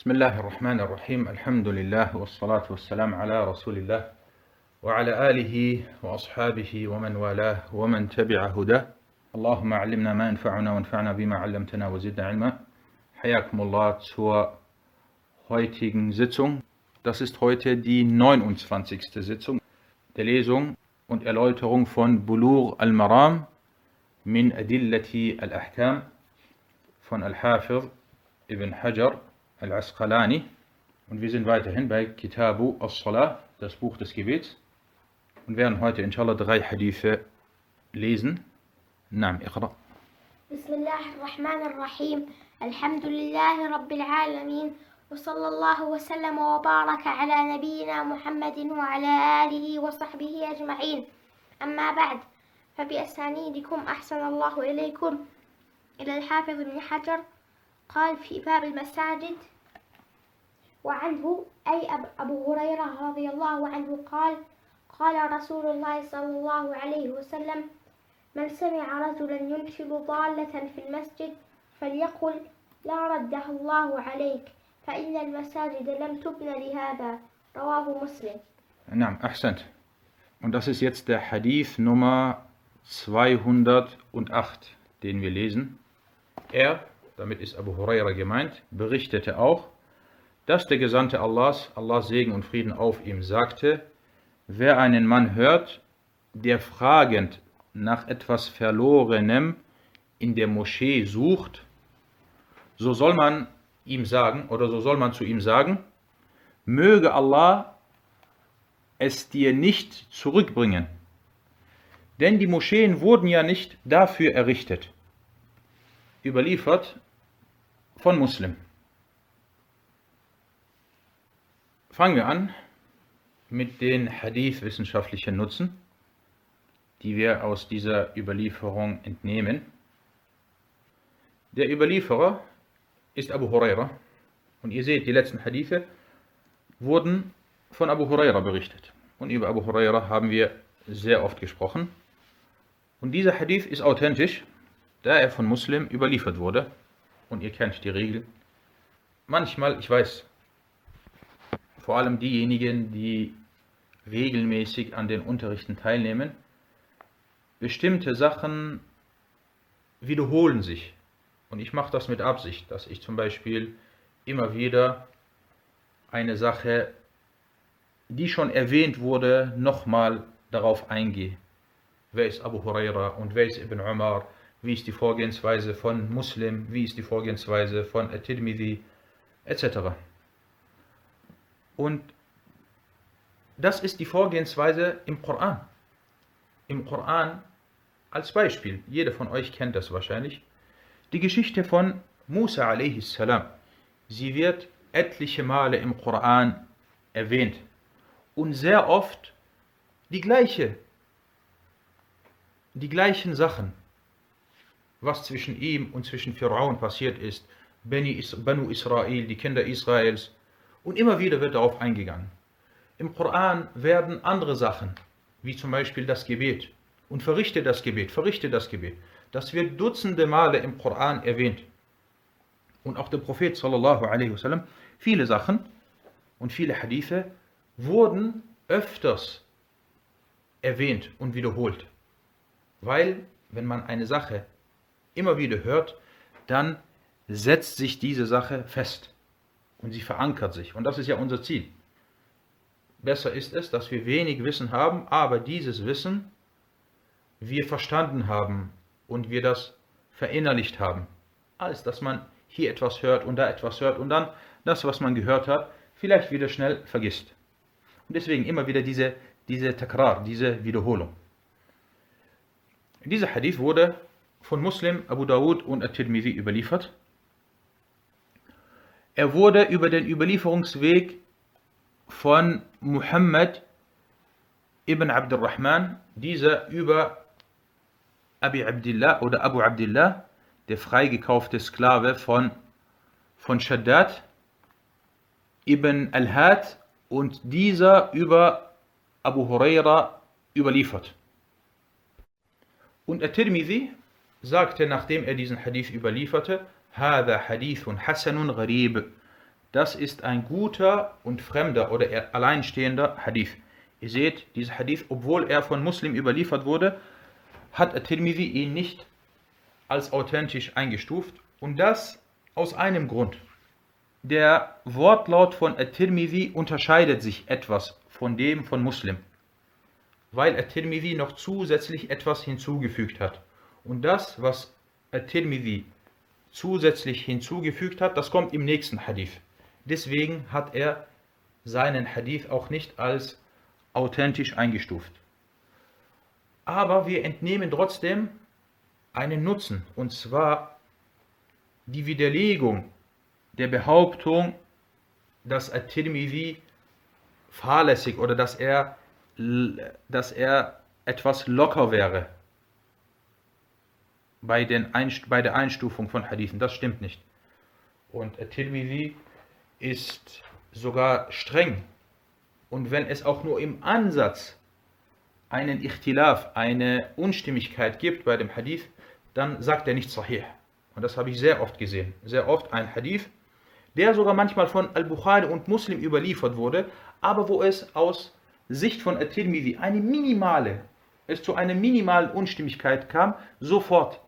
بسم الله الرحمن الرحيم الحمد لله والصلاة والسلام على رسول الله وعلى آله وأصحابه ومن والاه ومن تبع هداه اللهم علمنا ما ينفعنا وانفعنا بما علمتنا وزدنا علما حياكم الله zur heutigen Sitzung. Das ist heute die 29. Sitzung der Lesung und Erläuterung von Bulur al-Maram min Adillati al-Ahkam von Al-Hafir ibn Hajar al-Asqalani. Und wir sind weiterhin bei Kitabu al-Salah, das Buch des Gebets. Und werden heute inshallah drei Hadithe lesen. Naam, iqra. بسم الله الرحمن الرحيم الحمد لله رب العالمين وصلى الله وسلم وبارك على نبينا محمد وعلى آله وصحبه أجمعين أما بعد فبأسانيدكم أحسن الله إليكم إلى الحافظ بن حجر قال في باب المساجد وعنه أي أب- أبو هريرة رضي الله عنه قال قال رسول الله صلى الله عليه وسلم من سمع رجلا ينشد ضالة في المسجد فليقل لا ردها الله عليك فإن المساجد لم تبن لهذا رواه مسلم Naam, ahsant. Und das ist jetzt der Hadith Nummer 208, den wir lesen. Er, damit ist Abu Huraira gemeint, berichtete auch, dass der Gesandte Allahs, Allahs Segen und Frieden auf ihm, sagte, wer einen Mann hört, der fragend nach etwas Verlorenem in der Moschee sucht, so soll man ihm sagen, oder so soll man zu ihm sagen, möge Allah es dir nicht zurückbringen. Denn die Moscheen wurden ja nicht dafür errichtet. Überliefert von Muslim. Fangen wir an mit den Hadith-wissenschaftlichen Nutzen, die wir aus dieser Überlieferung entnehmen. Der Überlieferer ist Abu Huraira. Und ihr seht, die letzten Hadithe wurden von Abu Huraira berichtet. Und über Abu Huraira haben wir sehr oft gesprochen. Und dieser Hadith ist authentisch, da er von Muslim überliefert wurde. Und ihr kennt die Regel. Manchmal, ich weiß, vor allem diejenigen, die regelmäßig an den Unterrichten teilnehmen, bestimmte Sachen wiederholen sich. Und ich mache das mit Absicht, dass ich zum Beispiel immer wieder eine Sache, die schon erwähnt wurde, nochmal darauf eingehe. Wer ist Abu Huraira und wer ist Ibn Umar? Wie ist die Vorgehensweise von Muslim? Wie ist die Vorgehensweise von At-Tirmidhi? Etc. Und das ist die Vorgehensweise im Koran. Im Koran als Beispiel, jeder von euch kennt das wahrscheinlich, die Geschichte von Musa a.s. Sie wird etliche Male im Koran erwähnt. Und sehr oft die gleiche, die gleichen Sachen, was zwischen ihm und zwischen Pharaon passiert ist, Banu Israel, die Kinder Israels, und immer wieder wird darauf eingegangen. Im Koran werden andere Sachen, wie zum Beispiel das Gebet, und verrichte das Gebet, verrichte das Gebet. Das wird dutzende Male im Koran erwähnt. Und auch der Prophet sallallahu alaihi wasallam, viele Sachen und viele Hadithe wurden öfters erwähnt und wiederholt. Weil, wenn man eine Sache immer wieder hört, dann setzt sich diese Sache fest und sie verankert sich. Und das ist ja unser Ziel. Besser ist es, dass wir wenig Wissen haben, aber dieses Wissen wir verstanden haben und wir das verinnerlicht haben, als dass man hier etwas hört und da etwas hört und dann das, was man gehört hat, vielleicht wieder schnell vergisst. Und deswegen immer wieder diese, diese Takrar, diese Wiederholung. Dieser Hadith wurde von Muslim, Abu Dawud und At-Tirmidhi überliefert. Er wurde über den Überlieferungsweg von Muhammad ibn Abdurrahman, dieser über Abi Abdullah oder Abu Abdullah, der freigekaufte Sklave von, von Shaddad ibn al-Had und dieser über Abu Huraira überliefert. Und At-Tirmidhi sagte, nachdem er diesen Hadith überlieferte, Hada hadithun hasanun gharib. Das ist ein guter und fremder oder alleinstehender Hadith. Ihr seht, dieser Hadith, obwohl er von Muslim überliefert wurde, hat At-Tirmidhi ihn nicht als authentisch eingestuft. Und das aus einem Grund. Der Wortlaut von At-Tirmidhi unterscheidet sich etwas von dem von Muslim, weil At-Tirmidhi noch zusätzlich etwas hinzugefügt hat. Und das, was At-Tirmidhi zusätzlich hinzugefügt hat, das kommt im nächsten Hadith. Deswegen hat er seinen Hadith auch nicht als authentisch eingestuft. Aber wir entnehmen trotzdem einen Nutzen, und zwar die Widerlegung der Behauptung, dass At-Tirmidhi fahrlässig oder dass er, dass er etwas locker wäre bei, den Einst bei der Einstufung von Hadithen. Das stimmt nicht. Und At-Tirmidhi ist sogar streng. Und wenn es auch nur im Ansatz einen Ichtilaf, eine Unstimmigkeit gibt bei dem Hadith, dann sagt er nicht Sahih. Und das habe ich sehr oft gesehen. Sehr oft ein Hadith, der sogar manchmal von Al-Bukhari und Muslim überliefert wurde, aber wo es aus Sicht von At-Tirmidhi eine minimale, es zu einer minimalen Unstimmigkeit kam, sofort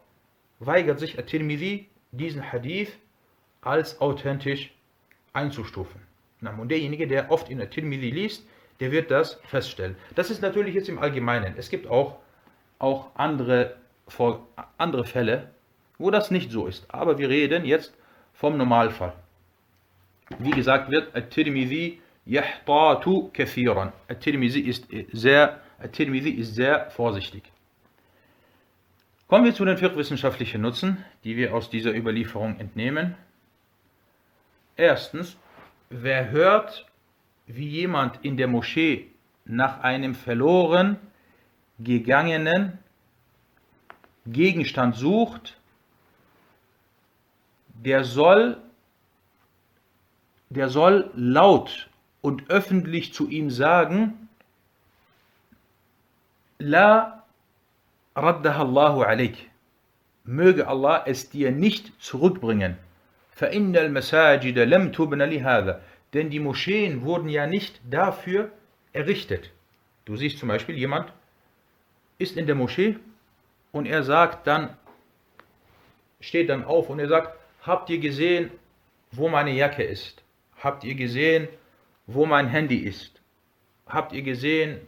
weigert sich At-Tirmidhi, diesen Hadith als authentisch einzustufen. Und derjenige, der oft in At-Tirmidhi liest, der wird das feststellen. Das ist natürlich jetzt im Allgemeinen. Es gibt auch, auch andere, andere Fälle, wo das nicht so ist. Aber wir reden jetzt vom Normalfall. Wie gesagt wird At-Tirmidhi yahtatu kathiran. At-Tirmidhi ist sehr, At-Tirmidhi ist sehr vorsichtig. Kommen wir zu den fiqh-wissenschaftlichen Nutzen, die wir aus dieser Überlieferung entnehmen. Erstens, wer hört, wie jemand in der Moschee nach einem verloren gegangenen Gegenstand sucht, der soll, der soll laut und öffentlich zu ihm sagen, La raddaha Allahu alaik. Möge Allah es dir nicht zurückbringen. فَإِنَّ الْمَسَاجِدَ لَمْ تُبْنَ لِهَذَا Denn die Moscheen wurden ja nicht dafür errichtet. Du siehst zum Beispiel, jemand ist in der Moschee und er sagt dann, steht dann auf und er sagt, habt ihr gesehen, wo meine Jacke ist? Habt ihr gesehen, wo mein Handy ist? Habt ihr gesehen,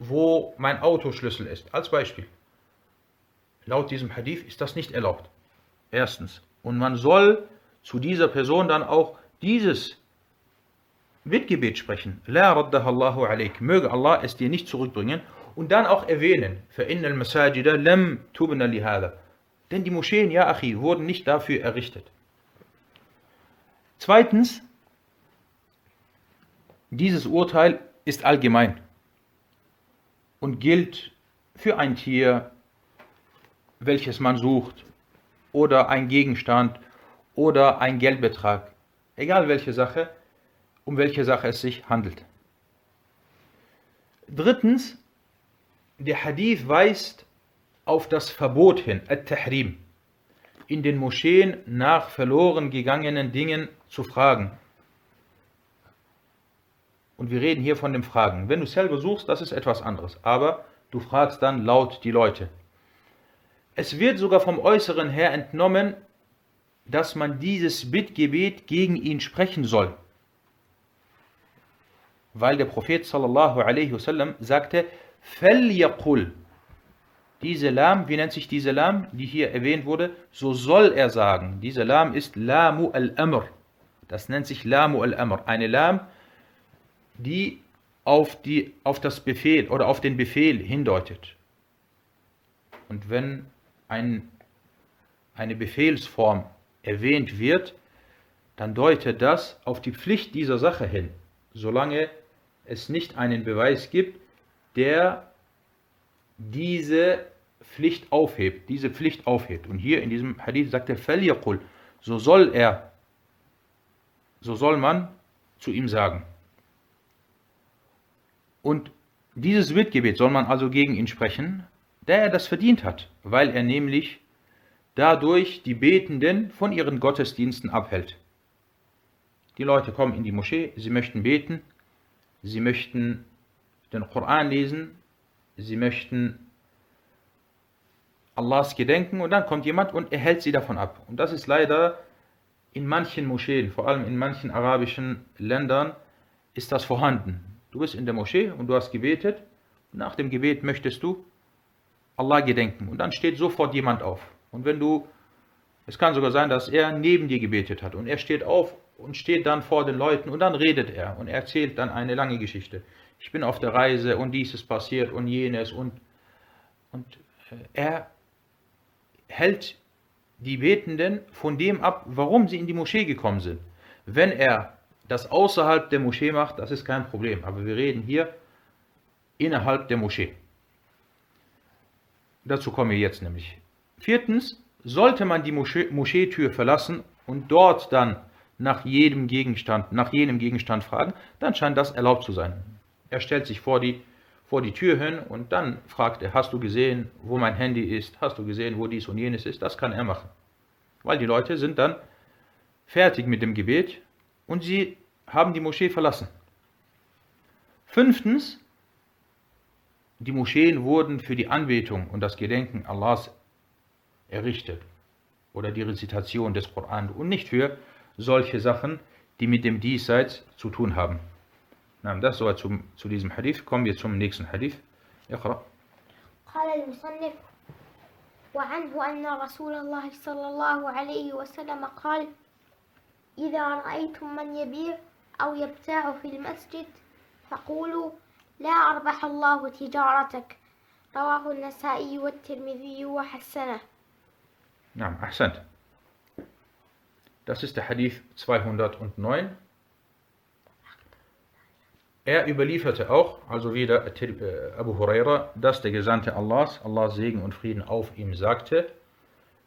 wo mein Autoschlüssel ist. Als Beispiel. Laut diesem Hadith ist das nicht erlaubt. Erstens. Und man soll zu dieser Person dann auch dieses Mitgebet sprechen. La raddahallahu alaik. Möge Allah es dir nicht zurückbringen. Und dann auch erwähnen. Fa'innal masajida lam tubna lihada. Denn die Moscheen, ja achi, wurden nicht dafür errichtet. Zweitens, dieses Urteil ist allgemein und gilt für ein Tier, welches man sucht, oder ein Gegenstand oder ein Geldbetrag, egal welche Sache, um welche Sache es sich handelt. Drittens, der Hadith weist auf das Verbot hin, At-Tahrim, in den Moscheen nach verloren gegangenen Dingen zu fragen. Und wir reden hier von dem Fragen. Wenn du selber suchst, das ist etwas anderes. Aber du fragst dann laut die Leute. Es wird sogar vom Äußeren her entnommen, dass man dieses Bittgebet gegen ihn sprechen soll. Weil der Prophet sallallahu alaihi wasallam sagte, فَلْيَقُلْ Diese Lam, wie nennt sich diese Lam, die hier erwähnt wurde? So soll er sagen. Diese Lam ist Lamu al-Amr. Das nennt sich Lamu al-Amr. Eine Lam, die auf, die auf das Befehl oder auf den Befehl hindeutet. Und wenn ein, eine Befehlsform erwähnt wird, dann deutet das auf die Pflicht dieser Sache hin, solange es nicht einen Beweis gibt, der diese Pflicht aufhebt, diese Pflicht aufhebt. Und hier in diesem Hadith sagt er, فَلْيَقُلْ So soll er, so soll man zu ihm sagen. Und dieses Bittgebet soll man also gegen ihn sprechen, da er das verdient hat, weil er nämlich dadurch die Betenden von ihren Gottesdiensten abhält. Die Leute kommen in die Moschee, sie möchten beten, sie möchten den Koran lesen, sie möchten Allahs gedenken und dann kommt jemand und er hält sie davon ab. Und das ist leider in manchen Moscheen, vor allem in manchen arabischen Ländern, ist das vorhanden. Du bist in der Moschee und du hast gebetet. Nach dem Gebet möchtest du Allah gedenken. Und dann steht sofort jemand auf. Und wenn du, es kann sogar sein, dass er neben dir gebetet hat und er steht auf und steht dann vor den Leuten und dann redet er und erzählt dann eine lange Geschichte. Ich bin auf der Reise und dies ist passiert und jenes und, und äh, er hält die Betenden von dem ab, warum sie in die Moschee gekommen sind. Wenn er das außerhalb der Moschee macht, das ist kein Problem. Aber wir reden hier innerhalb der Moschee. Dazu kommen wir jetzt nämlich. Viertens, sollte man die Moschee, Moscheetür verlassen und dort dann nach jedem Gegenstand, nach jenem Gegenstand fragen, dann scheint das erlaubt zu sein. Er stellt sich vor die, vor die Tür hin und dann fragt er, hast du gesehen, wo mein Handy ist? Hast du gesehen, wo dies und jenes ist? Das kann er machen. Weil die Leute sind dann fertig mit dem Gebet und sie haben die Moschee verlassen. Fünftens, die Moscheen wurden für die Anbetung und das Gedenken Allahs errichtet oder die Rezitation des Koran und nicht für solche Sachen, die mit dem Diesseits zu tun haben. das soweit zu, zu diesem Hadith. Kommen wir zum nächsten Hadith. اقرأ. قال المصنف وعنه أن رسول الله صلى الله عليه وسلم قال إذا رأيتم من يبيع أو يبتاع في المسجد فقولوا لا أربح الله تجارتك رواه النسائي والترمذي وحسنه نعم أحسنت Das ist der Hadith 209. Er überlieferte auch, also wieder äh, Abu Huraira, dass der Gesandte Allahs, Allahs Segen und Frieden auf ihm sagte,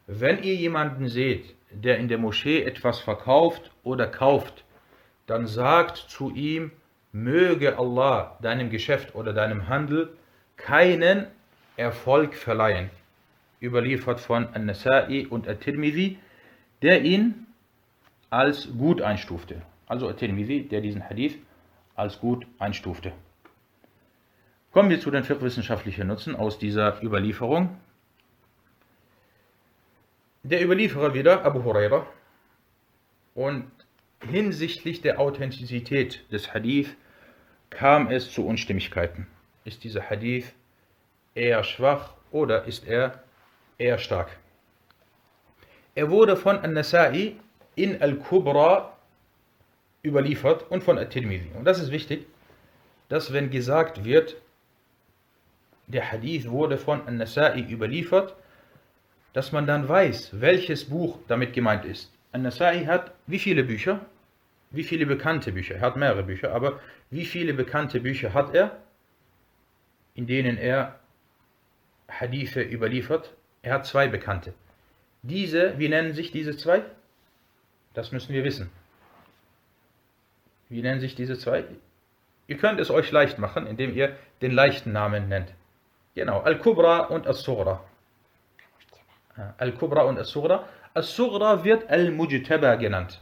wenn ihr jemanden seht, der in der Moschee etwas verkauft oder kauft, dann sagt zu ihm, möge Allah deinem Geschäft oder deinem Handel keinen Erfolg verleihen. Überliefert von An-Nasa'i und At-Tirmidhi, der ihn als gut einstufte. Also At-Tirmidhi, der diesen Hadith als gut einstufte. Kommen wir zu den wissenschaftlichen Nutzen aus dieser Überlieferung. Der Überlieferer wieder, Abu Huraira, und hinsichtlich der Authentizität des Hadith kam es zu Unstimmigkeiten. Ist dieser Hadith eher schwach oder ist er eher stark? Er wurde von An-Nasa'i in Al-Kubra überliefert und von At-Tirmidhi. Und das ist wichtig, dass wenn gesagt wird, der Hadith wurde von An-Nasa'i überliefert, dass man dann weiß, welches Buch damit gemeint ist. An-Nasa'i hat wie viele Bücher? Wie viele bekannte Bücher? Er hat mehrere Bücher, aber wie viele bekannte Bücher hat er, in denen er Hadithe überliefert? Er hat zwei bekannte. Diese, wie nennen sich diese zwei? Das müssen wir wissen. Wie nennen sich diese zwei? Ihr könnt es euch leicht machen, indem ihr den leichten Namen nennt. Genau, Al-Kubra und As-Sughra. Al-Kubra und As-Sughra. As-Sughra wird Al-Mujtaba genannt.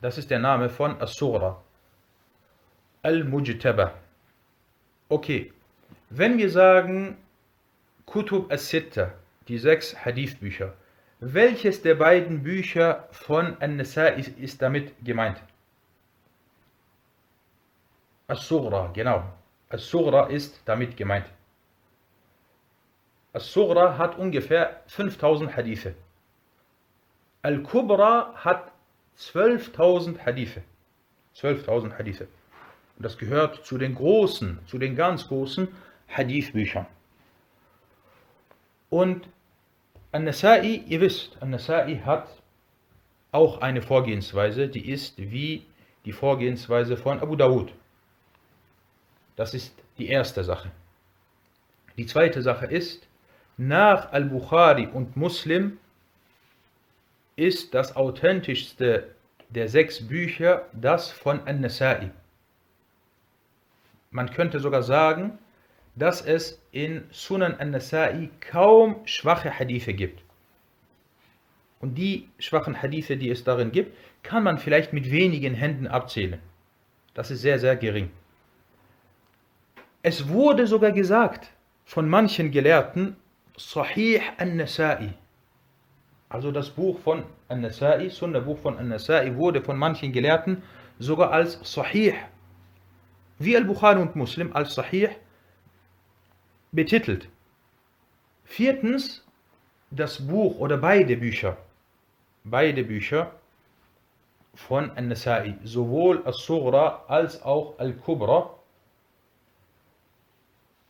Das ist der Name von As-Sughra. Al-Mujtaba. Okay, wenn wir sagen Kutub as-Sitta, die sechs Hadith-Bücher, welches der beiden Bücher von An-Nasa'i ist damit gemeint? As-Sughra, genau. As-Sughra ist damit gemeint. As-Sughra hat ungefähr 5000 Hadithe. Al-Kubra hat 12.000 Hadithe. 12.000 Hadithe. Und das gehört zu den großen, zu den ganz großen Hadith-Büchern. Und An-Nasa'i, ihr wisst, An-Nasa'i hat auch eine Vorgehensweise, die ist wie die Vorgehensweise von Abu Dawud. Das ist die erste Sache. Die zweite Sache ist, nach Al-Bukhari und Muslim ist das authentischste der sechs Bücher das von An-Nasa'i. Man könnte sogar sagen, dass es in Sunan An-Nasa'i kaum schwache Hadithe gibt. Und die schwachen Hadithe, die es darin gibt, kann man vielleicht mit wenigen Händen abzählen. Das ist sehr, sehr gering. Es wurde sogar gesagt von manchen Gelehrten, Sahih an-Nasa'i. Also das Buch von An-Nasa'i, Sunna-Buch von An-Nasa'i, wurde von manchen Gelehrten sogar als Sahih, wie Al-Bukhari und Muslim, als Sahih betitelt. Viertens, das Buch oder beide Bücher, beide Bücher von An-Nasa'i, sowohl As-Sughra als auch Al-Kubra.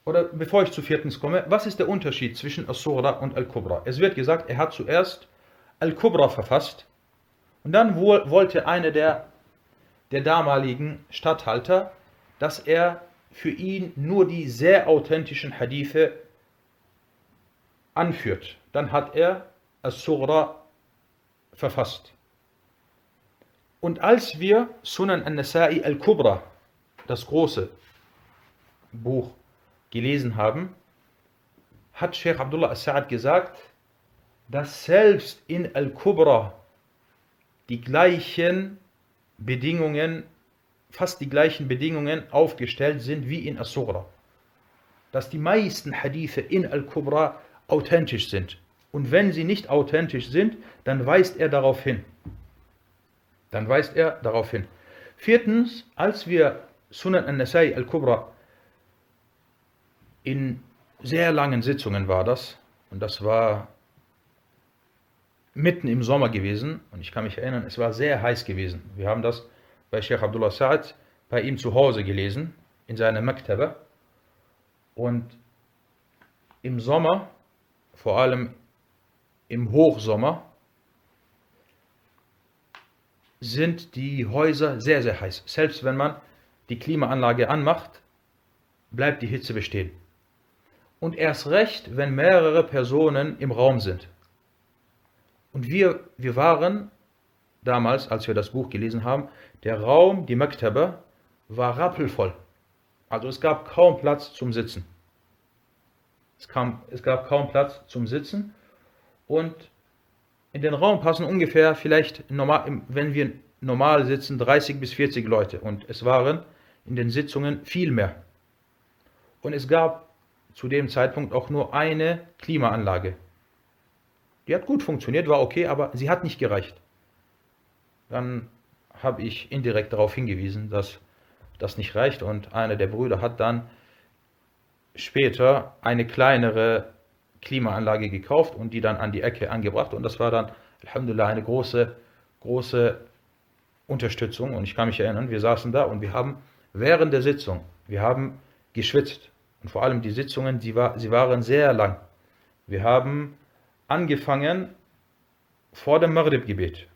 Oder bevor ich zu viertens komme, was ist der Unterschied zwischen As-Sughra und Al-Kubra? Es wird gesagt, er hat zuerst Al-Kubra verfasst und dann wollte einer der, der damaligen Statthalter, dass er für ihn nur die sehr authentischen Hadithe anführt. Dann hat er As-Sughra verfasst. Und als wir Sunan al-Nasa'i al-Kubra, das große Buch, gelesen haben, hat Sheikh Abdullah As-Sa'ad gesagt, dass selbst in Al-Kubra die gleichen Bedingungen, fast die gleichen Bedingungen aufgestellt sind wie in As-Sughra. Dass die meisten Hadithe in Al-Kubra authentisch sind. Und wenn sie nicht authentisch sind, dann weist er darauf hin. Dann weist er darauf hin. Viertens, als wir Sunan al-Nasai al-Kubra in sehr langen Sitzungen war das, und das war mitten im Sommer gewesen, und ich kann mich erinnern, es war sehr heiß gewesen. Wir haben das bei Sheikh Abdullah Sa'ad bei ihm zu Hause gelesen, in seiner Maktaba. Und im Sommer, vor allem im Hochsommer, sind die Häuser sehr, sehr heiß. Selbst wenn man die Klimaanlage anmacht, bleibt die Hitze bestehen. Und erst recht, wenn mehrere Personen im Raum sind. Und wir, wir waren damals, als wir das Buch gelesen haben, der Raum, die Maktaba, war rappelvoll. Also es gab kaum Platz zum Sitzen. Es, kam, es gab kaum Platz zum Sitzen. Und in den Raum passen ungefähr vielleicht, normal, wenn wir normal sitzen, 30 bis 40 Leute. Und es waren in den Sitzungen viel mehr. Und es gab zu dem Zeitpunkt auch nur eine Klimaanlage. Die hat gut funktioniert, war okay, aber sie hat nicht gereicht. Dann habe ich indirekt darauf hingewiesen, dass das nicht reicht. Und einer der Brüder hat dann später eine kleinere Klimaanlage gekauft und die dann an die Ecke angebracht. Und das war dann, Alhamdulillah, eine große, große Unterstützung. Und ich kann mich erinnern, wir saßen da und wir haben während der Sitzung, wir haben geschwitzt. Und vor allem die Sitzungen, die war, sie waren sehr lang. Wir haben angefangen vor dem Maghrib-Gebet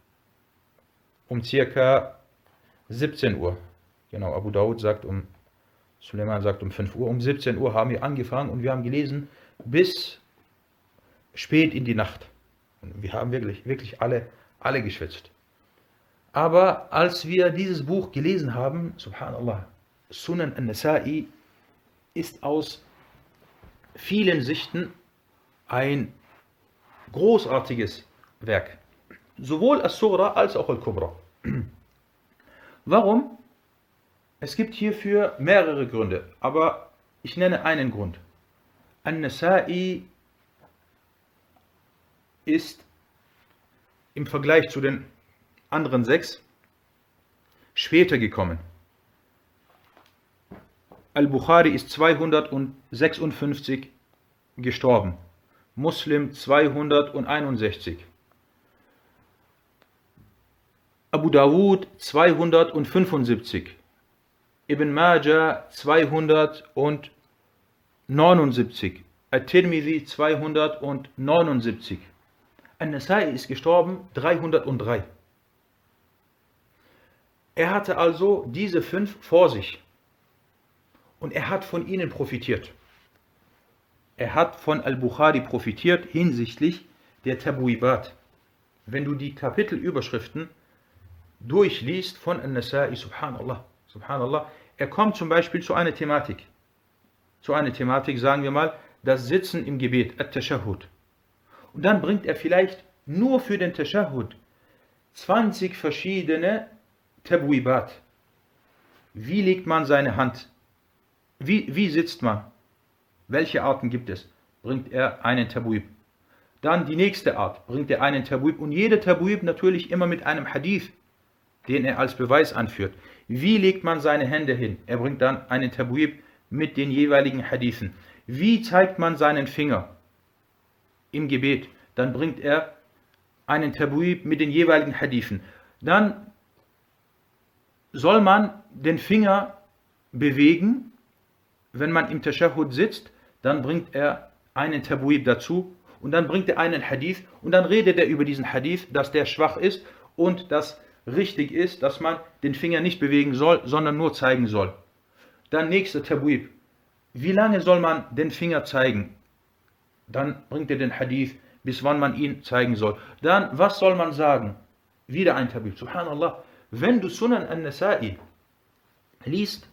um circa 17 Uhr. Genau, Abu Dawud sagt um, Suleiman sagt um 5 Uhr. Um 17 Uhr haben wir angefangen und wir haben gelesen bis spät in die Nacht. Und wir haben wirklich, wirklich alle, alle geschwitzt. Aber als wir dieses Buch gelesen haben, subhanallah, Sunan al-Nasa'i ist aus vielen Sichten ein großartiges Werk. Sowohl As-Sura als auch Al-Kubra. Warum? Es gibt hierfür mehrere Gründe, aber ich nenne einen Grund. An-Nasa'i ist im Vergleich zu den anderen sechs später gekommen. Al-Bukhari ist 256 gestorben, Muslim 261, Abu Dawud 275, Ibn Majah 279, At-Tirmidhi 279, An-Nasai ist gestorben 303. Er hatte also diese fünf vor sich und er hat von ihnen profitiert. Er hat von Al-Bukhari profitiert hinsichtlich der Tabuibat. Wenn du die Kapitelüberschriften durchliest von An-Nasai, subhanallah, subhanallah, er kommt zum Beispiel zu einer Thematik. Zu einer Thematik, sagen wir mal, das Sitzen im Gebet, At-Tashahud. Und dann bringt er vielleicht nur für den Tashahhud 20 verschiedene Tabwibat. Wie legt man seine Hand? Wie, wie sitzt man? Welche Arten gibt es? Bringt er einen Tabuib. Dann die nächste Art, bringt er einen Tabuib. Und jeder Tabuib natürlich immer mit einem Hadith, den er als Beweis anführt. Wie legt man seine Hände hin? Er bringt dann einen Tabuib mit den jeweiligen Hadithen. Wie zeigt man seinen Finger im Gebet? Dann bringt er einen Tabuib mit den jeweiligen Hadithen. Dann soll man den Finger bewegen, wenn man im Tashahhud sitzt, dann bringt er einen Tabuib dazu und dann bringt er einen Hadith und dann redet er über diesen Hadith, dass der schwach ist und dass richtig ist, dass man den Finger nicht bewegen soll, sondern nur zeigen soll. Dann nächster Tabuib. Wie lange soll man den Finger zeigen? Dann bringt er den Hadith, bis wann man ihn zeigen soll. Dann, was soll man sagen? Wieder ein Tabuib. Subhanallah. Wenn du Sunan al-Nasa'i liest,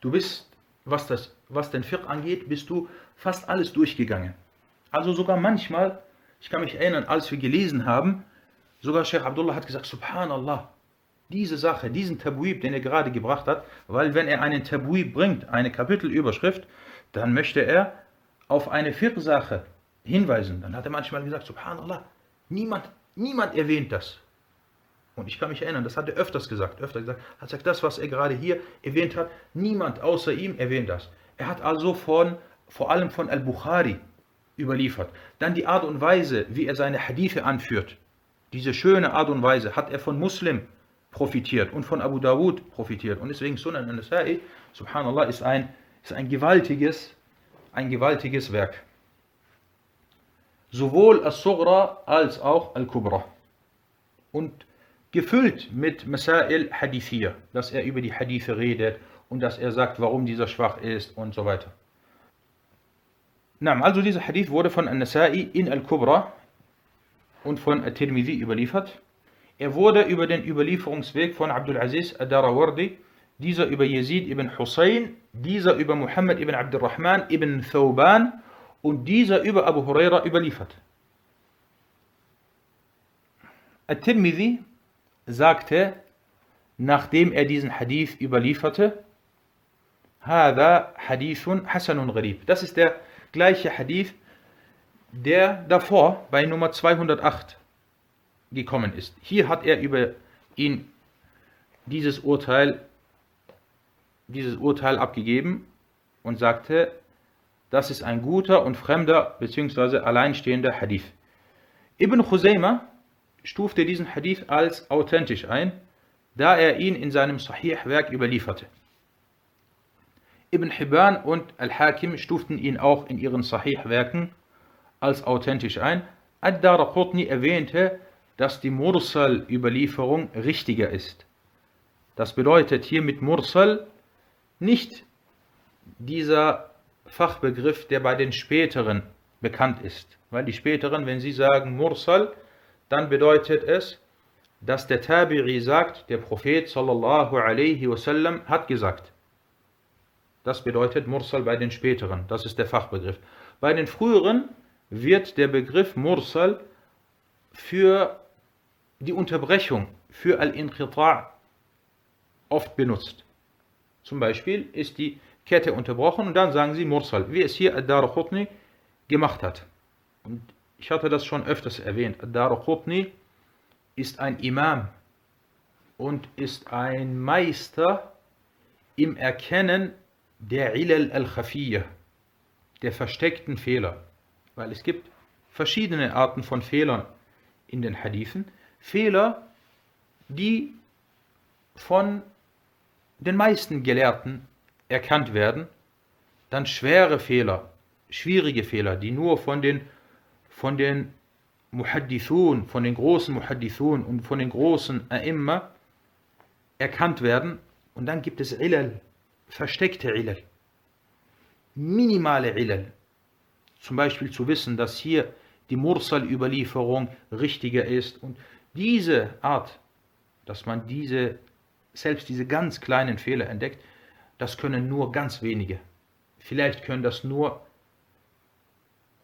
du bist, was, das, was den Fiqh angeht, bist du fast alles durchgegangen. Also sogar manchmal, ich kann mich erinnern, als wir gelesen haben, sogar Sheikh Abdullah hat gesagt, Subhanallah, diese Sache, diesen Tabuib, den er gerade gebracht hat, weil wenn er einen Tabuib bringt, eine Kapitelüberschrift, dann möchte er auf eine Fiqh-Sache hinweisen. Dann hat er manchmal gesagt, Subhanallah, niemand, niemand erwähnt das. Und ich kann mich erinnern, das hat er öfters gesagt, öfter gesagt, hat gesagt, das, was er gerade hier erwähnt hat, niemand außer ihm erwähnt das. Er hat also von, vor allem von Al-Bukhari überliefert. Dann die Art und Weise, wie er seine Hadithe anführt. Diese schöne Art und Weise hat er von Muslim profitiert und von Abu Dawud profitiert. Und deswegen Sunan al-Nasa'i, subhanallah, ist ein, ist ein gewaltiges, ein gewaltiges Werk. Sowohl As-Sughra als auch Al-Kubra. Und gefüllt mit Masail Hadithiyya, dass er über die Hadithe redet und dass er sagt, warum dieser schwach ist und so weiter. Na, also dieser Hadith wurde von An-Nasa'i in Al-Kubra und von At-Tirmidhi überliefert. Er wurde über den Überlieferungsweg von Abdul Aziz ad-Darawardi, dieser über Yazid ibn Hussein, dieser über Muhammad ibn Abdurrahman ibn Thawban und dieser über Abu Huraira überliefert. At-Tirmidhi sagte, nachdem er diesen Hadith überlieferte, Hada Hadithun Hasanun Gharib. Das ist der gleiche Hadith, der davor bei Nummer 208 gekommen ist. Hier hat er über ihn dieses Urteil, dieses Urteil abgegeben und sagte, das ist ein guter und fremder bzw. alleinstehender Hadith. Ibn Khuzaymah stufte diesen Hadith als authentisch ein, da er ihn in seinem Sahih-Werk überlieferte. Ibn Hibban und Al-Hakim stuften ihn auch in ihren Sahih-Werken als authentisch ein. Ad-Daraqutni erwähnte, dass die Mursal-Überlieferung richtiger ist. Das bedeutet hier mit Mursal nicht dieser Fachbegriff, der bei den späteren bekannt ist. Weil die späteren, wenn sie sagen Mursal, dann bedeutet es, dass der Tabi'i sagt, der Prophet sallallahu alaihi wasallam hat gesagt. Das bedeutet Mursal bei den späteren, das ist der Fachbegriff. Bei den früheren wird der Begriff Mursal für die Unterbrechung, für Al-Inqita' oft benutzt. Zum Beispiel ist die Kette unterbrochen und dann sagen sie Mursal, wie es hier Ad-Darqutni gemacht hat. Und ich hatte das schon öfters erwähnt. Ad-Darqutni ist ein Imam und ist ein Meister im Erkennen der Ilal al-Khafiyya, der versteckten Fehler. Weil es gibt verschiedene Arten von Fehlern in den Hadithen. Fehler, die von den meisten Gelehrten erkannt werden. Dann schwere Fehler, schwierige Fehler, die nur von den von den Muhaddithun, von den großen Muhaddithun und von den großen A'imma erkannt werden. Und dann gibt es Ilal, versteckte Ilal, minimale Ilal. Zum Beispiel zu wissen, dass hier die Mursal-Überlieferung richtiger ist. Und diese Art, dass man diese, selbst diese ganz kleinen Fehler entdeckt, das können nur ganz wenige. Vielleicht können das nur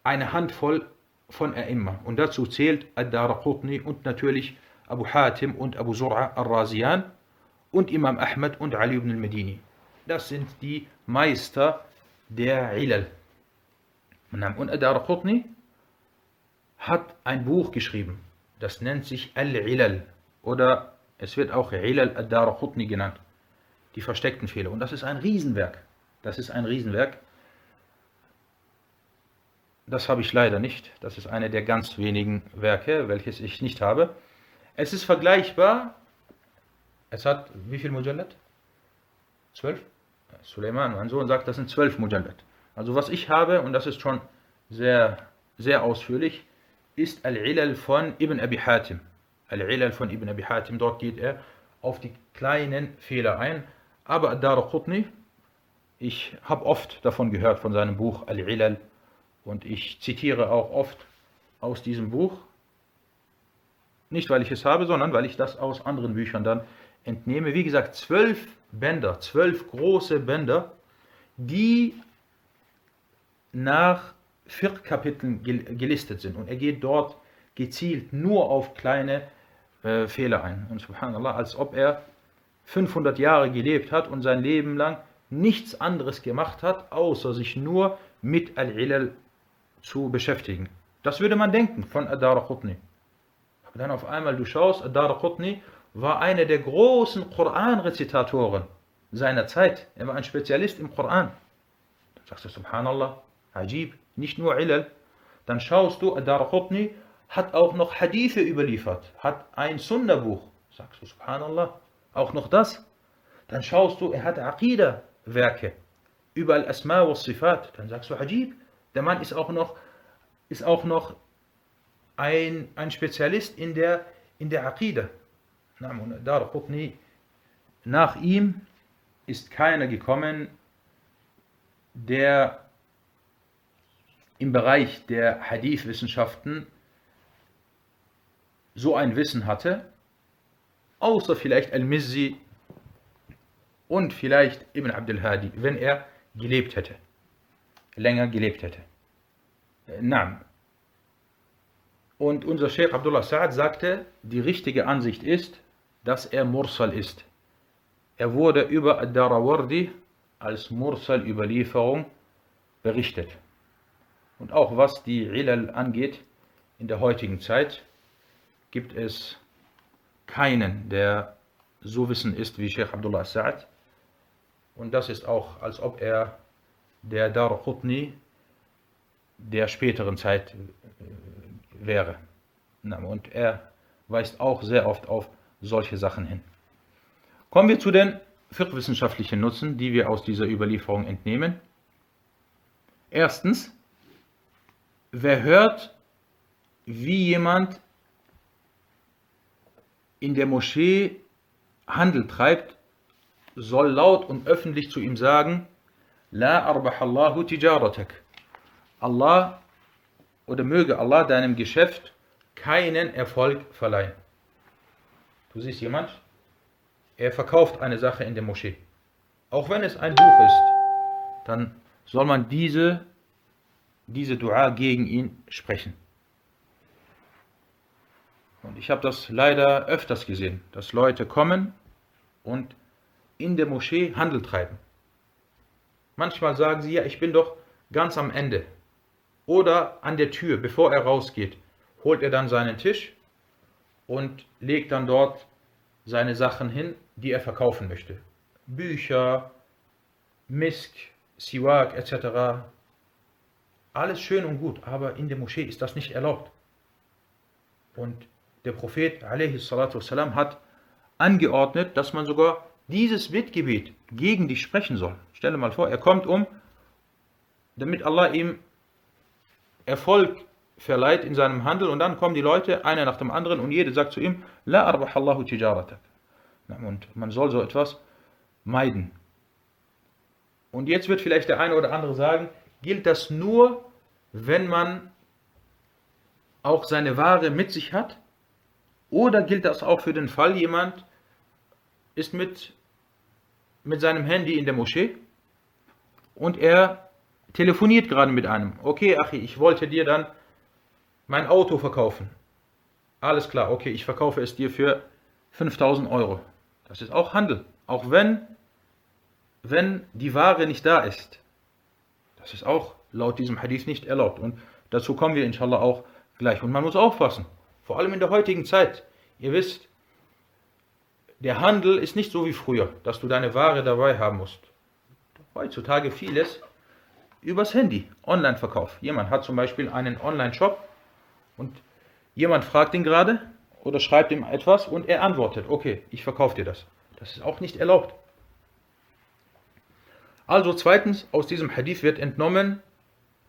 eine Handvoll von A'imma. Und dazu zählt Ad-Daraqutni und natürlich Abu Hatim und Abu Zur'a al-Razian und Imam Ahmad und Ali ibn al-Medini. Das sind die Meister der Ilal. Und Ad-Daraqutni hat ein Buch geschrieben. Das nennt sich Al-Ilal oder es wird auch Ilal Ad-Daraqutni genannt. Die versteckten Fehler. Und das ist ein Riesenwerk. Das ist ein Riesenwerk. Das habe ich leider nicht. Das ist eine der ganz wenigen Werke, welches ich nicht habe. Es ist vergleichbar. Es hat wie viel Mujallad? Zwölf? Suleiman, mein Sohn, sagt, das sind zwölf Mujallad. Also was ich habe, und das ist schon sehr, sehr ausführlich, ist Al-Ilal von Ibn Abi Hatim. Al-Ilal von Ibn Abi Hatim, dort geht er auf die kleinen Fehler ein. Aber Ad-Dar Qutni, ich habe oft davon gehört, von seinem Buch Al-Ilal, und ich zitiere auch oft aus diesem Buch. Nicht, weil ich es habe, sondern weil ich das aus anderen Büchern dann entnehme. Wie gesagt, zwölf Bänder, zwölf große Bänder, die nach vier Kapiteln gelistet sind. Und er geht dort gezielt nur auf kleine äh, Fehler ein. Und subhanallah, als ob er 500 Jahre gelebt hat und sein Leben lang nichts anderes gemacht hat, außer sich nur mit Al-Ilal zu beschäftigen. Das würde man denken von Adar Qutni. Aber dann auf einmal, du schaust, Adar Qutni war einer der großen Koran-Rezitatoren seiner Zeit. Er war ein Spezialist im Koran. Dann sagst du, Subhanallah, Ajib, nicht nur Ilal. Dann schaust du, Adar Qutni hat auch noch Hadithe überliefert, hat ein Sunna-Buch. Sagst du, Subhanallah, auch noch das. Dann schaust du, er hat Aqidah-Werke über Al-Asma wa Sifat. Dann sagst du, Ajib, der Mann ist auch noch, ist auch noch ein, ein Spezialist in der, in der Aqidah. Nach ihm ist keiner gekommen, der im Bereich der Hadith-Wissenschaften so ein Wissen hatte, außer vielleicht Al-Mizzi und vielleicht Ibn Abdul Hadi, wenn er gelebt hätte länger gelebt hätte. Naam. Und unser Sheikh Abdullah Sa'ad sagte, die richtige Ansicht ist, dass er Mursal ist. Er wurde über Ad-Darawardi als Mursal-Überlieferung berichtet. Und auch was die Ilal angeht, in der heutigen Zeit gibt es keinen, der so wissen ist wie Sheikh Abdullah Sa'ad. Und das ist auch, als ob er der Dar Qutni der späteren Zeit äh, wäre. Und er weist auch sehr oft auf solche Sachen hin. Kommen wir zu den fiqh-wissenschaftlichen Nutzen, die wir aus dieser Überlieferung entnehmen. Erstens, wer hört, wie jemand in der Moschee Handel treibt, soll laut und öffentlich zu ihm sagen, La arbahallahu tijaratak. Allah oder möge Allah deinem Geschäft keinen Erfolg verleihen. Du siehst jemand, er verkauft eine Sache in der Moschee. Auch wenn es ein Buch ist, dann soll man diese, diese Dua gegen ihn sprechen. Und ich habe das leider öfters gesehen, dass Leute kommen und in der Moschee Handel treiben. Manchmal sagen sie, ja, ich bin doch ganz am Ende. Oder an der Tür, bevor er rausgeht, holt er dann seinen Tisch und legt dann dort seine Sachen hin, die er verkaufen möchte. Bücher, Misk, Siwak etc. Alles schön und gut, aber in der Moschee ist das nicht erlaubt. Und der Prophet والسلام, hat angeordnet, dass man sogar dieses Bittgebet gegen dich sprechen soll. Stell dir mal vor, er kommt um, damit Allah ihm Erfolg verleiht in seinem Handel und dann kommen die Leute, einer nach dem anderen und jeder sagt zu ihm, La arbahallahu tijaratak. Und man soll so etwas meiden. Und jetzt wird vielleicht der eine oder andere sagen, gilt das nur, wenn man auch seine Ware mit sich hat? Oder gilt das auch für den Fall, jemand ist mit, mit seinem Handy in der Moschee und er telefoniert gerade mit einem. Okay, Achi, ich wollte dir dann mein Auto verkaufen. Alles klar, okay, ich verkaufe es dir für 5000 Euro. Das ist auch Handel. Auch wenn, wenn die Ware nicht da ist. Das ist auch laut diesem Hadith nicht erlaubt. Und dazu kommen wir inshallah auch gleich. Und man muss aufpassen, vor allem in der heutigen Zeit. Ihr wisst, der Handel ist nicht so wie früher, dass du deine Ware dabei haben musst. Heutzutage vieles übers Handy, Online-Verkauf. Jemand hat zum Beispiel einen Online-Shop und jemand fragt ihn gerade oder schreibt ihm etwas und er antwortet, okay, ich verkaufe dir das. Das ist auch nicht erlaubt. Also zweitens, aus diesem Hadith wird entnommen,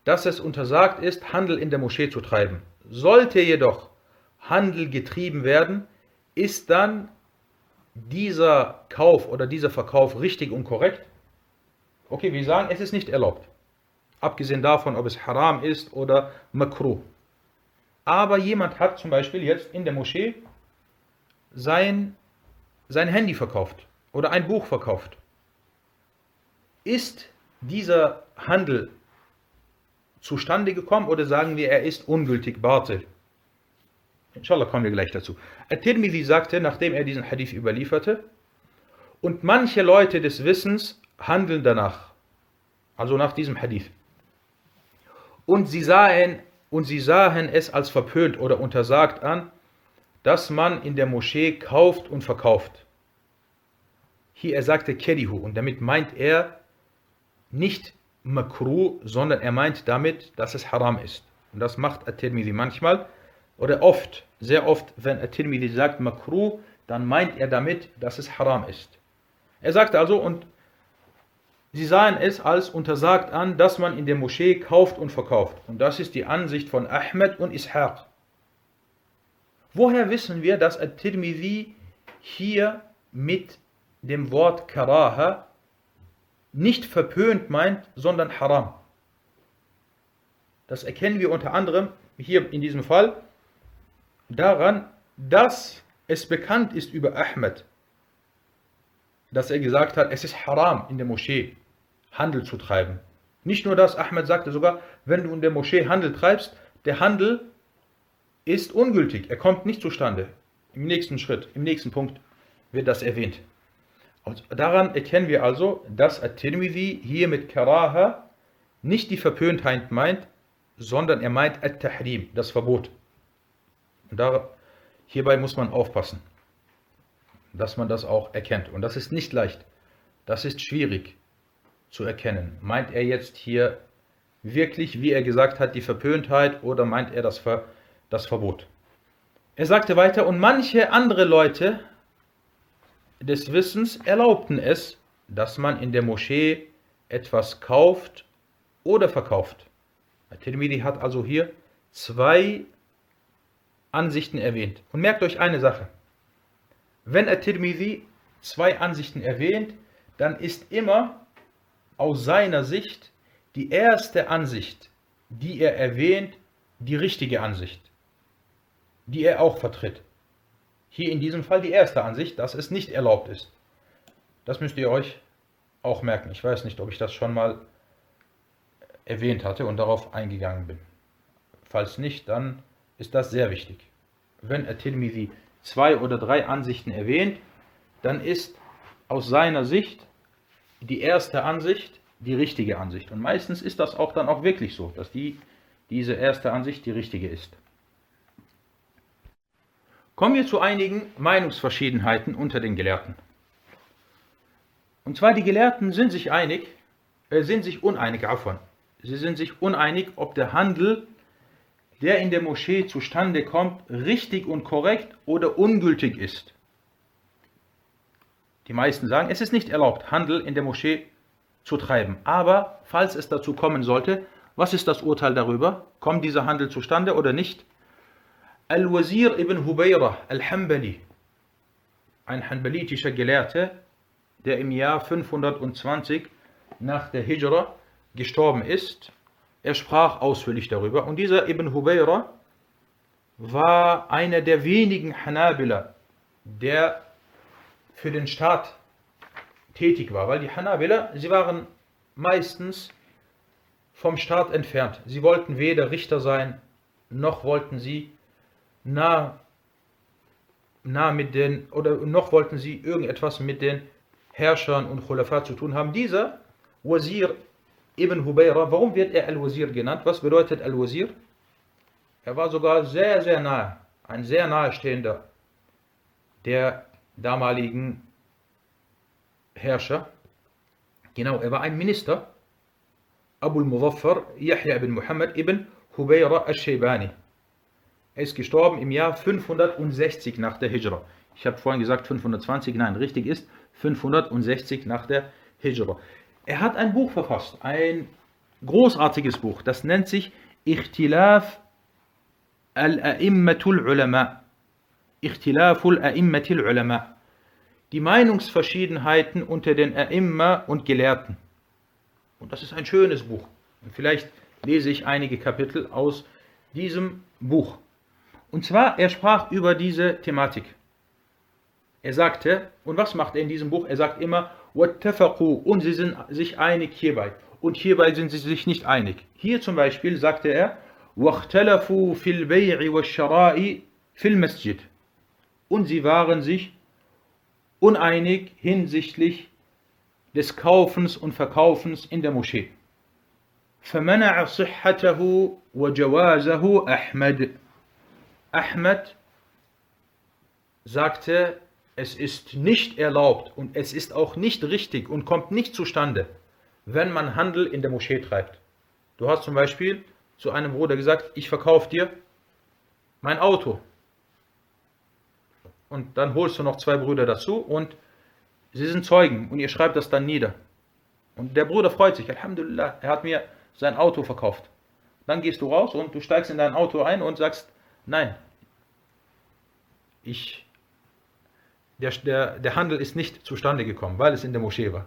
dass es untersagt ist, Handel in der Moschee zu treiben. Sollte jedoch Handel getrieben werden, ist dann dieser Kauf oder dieser Verkauf richtig und korrekt? Okay, wir sagen, es ist nicht erlaubt. Abgesehen davon, ob es haram ist oder makruh. Aber jemand hat zum Beispiel jetzt in der Moschee sein, sein Handy verkauft oder ein Buch verkauft. Ist dieser Handel zustande gekommen oder sagen wir, er ist ungültig, Batil? Inshallah kommen wir gleich dazu. At-Tirmidhi sagte, nachdem er diesen Hadith überlieferte, und manche Leute des Wissens handeln danach, also nach diesem Hadith. Und sie sahen, und sie sahen es als verpönt oder untersagt an, dass man in der Moschee kauft und verkauft. Hier er sagte Kerihu und damit meint er nicht makruh, sondern er meint damit, dass es haram ist. Und das macht At-Tirmidhi manchmal oder oft, sehr oft, wenn At-Tirmidhi sagt makruh, dann meint er damit, dass es haram ist. Er sagte also, und sie sahen es als untersagt an, dass man in der Moschee kauft und verkauft. Und das ist die Ansicht von Ahmed und Ishaq. Woher wissen wir, dass At-Tirmidhi hier mit dem Wort Karaha nicht verpönt meint, sondern haram? Das erkennen wir unter anderem hier in diesem Fall daran, dass es bekannt ist über Ahmed, dass er gesagt hat, es ist haram in der Moschee Handel zu treiben. Nicht nur das, Ahmed sagte sogar, wenn du in der Moschee Handel treibst, der Handel ist ungültig, er kommt nicht zustande. Im nächsten Schritt, im nächsten Punkt wird das erwähnt. Und daran erkennen wir also, dass At-Tirmidhi hier mit Karaha nicht die Verpöntheit meint, sondern er meint At-Tahrim, das Verbot. Und da, hierbei muss man aufpassen, dass man das auch erkennt. Und das ist nicht leicht. Das ist schwierig zu erkennen. Meint er jetzt hier wirklich, wie er gesagt hat, die Verpöntheit oder meint er das, Ver, das Verbot? Er sagte weiter, und manche andere Leute des Wissens erlaubten es, dass man in der Moschee etwas kauft oder verkauft. Tirmidhi hat also hier zwei Ansichten erwähnt. Und merkt euch eine Sache. Wenn At-Tirmidhi zwei Ansichten erwähnt, dann ist immer aus seiner Sicht die erste Ansicht, die er erwähnt, die richtige Ansicht, die er auch vertritt. Hier in diesem Fall die erste Ansicht, dass es nicht erlaubt ist. Das müsst ihr euch auch merken. Ich weiß nicht, ob ich das schon mal erwähnt hatte und darauf eingegangen bin. Falls nicht, dann ist das sehr wichtig. Wenn At-Tirmidhi zwei oder drei Ansichten erwähnt, dann ist aus seiner Sicht die erste Ansicht die richtige Ansicht. Und meistens ist das auch dann auch wirklich so, dass die, diese erste Ansicht die richtige ist. Kommen wir zu einigen Meinungsverschiedenheiten unter den Gelehrten. Und zwar die Gelehrten sind sich einig, äh, sind sich uneinig davon. Sie sind sich uneinig, ob der Handel der in der Moschee zustande kommt, richtig und korrekt oder ungültig ist. Die meisten sagen, es ist nicht erlaubt, Handel in der Moschee zu treiben. Aber falls es dazu kommen sollte, was ist das Urteil darüber? Kommt dieser Handel zustande oder nicht? Al-Wazir ibn Hubayra al-Hanbali, ein hanbalitischer Gelehrter, der im Jahr 520 nach der Hijra gestorben ist, er sprach ausführlich darüber. Und dieser Ibn Hubayra war einer der wenigen Hanabila, der für den Staat tätig war. Weil die Hanabila, sie waren meistens vom Staat entfernt. Sie wollten weder Richter sein, noch wollten sie nah, nah mit den, oder noch wollten sie irgendetwas mit den Herrschern und Khulafa zu tun haben. Dieser Wazir ibn Hubayra, warum wird er Al-Wazir genannt? Was bedeutet Al-Wazir? Er war sogar sehr, sehr nahe, ein sehr nahestehender der damaligen Herrscher. Genau, er war ein Minister. Abu al-Muzaffar Yahya ibn Muhammad ibn Hubayra al-Shaybani. Er ist gestorben im Jahr 560 nach der Hijra. Ich habe vorhin gesagt 520, nein, richtig ist 560 nach der Hijra. Er hat ein Buch verfasst, ein großartiges Buch, das nennt sich Ikhtilaf al-A'immatul Ulama. Ikhtilaful A'immatil Ulama. Die Meinungsverschiedenheiten unter den A'imma und Gelehrten. Und das ist ein schönes Buch. Und vielleicht lese ich einige Kapitel aus diesem Buch. Und zwar, er sprach über diese Thematik. Er sagte, und was macht er in diesem Buch? Er sagt immer, und sie sind sich einig hierbei. Und hierbei sind sie sich nicht einig. Hier zum Beispiel sagte er, واختلفوا في البيع والشراء في المسجد. Und sie waren sich uneinig hinsichtlich des Kaufens und Verkaufens in der Moschee. فمنع صحته وجوازه أحمد. Ahmed sagte, es ist nicht erlaubt und es ist auch nicht richtig und kommt nicht zustande, wenn man Handel in der Moschee treibt. Du hast zum Beispiel zu einem Bruder gesagt, ich verkaufe dir mein Auto. Und dann holst du noch zwei Brüder dazu und sie sind Zeugen und ihr schreibt das dann nieder. Und der Bruder freut sich, Alhamdulillah, er hat mir sein Auto verkauft. Dann gehst du raus und du steigst in dein Auto ein und sagst, nein, ich, der, der, der Handel ist nicht zustande gekommen, weil es in der Moschee war.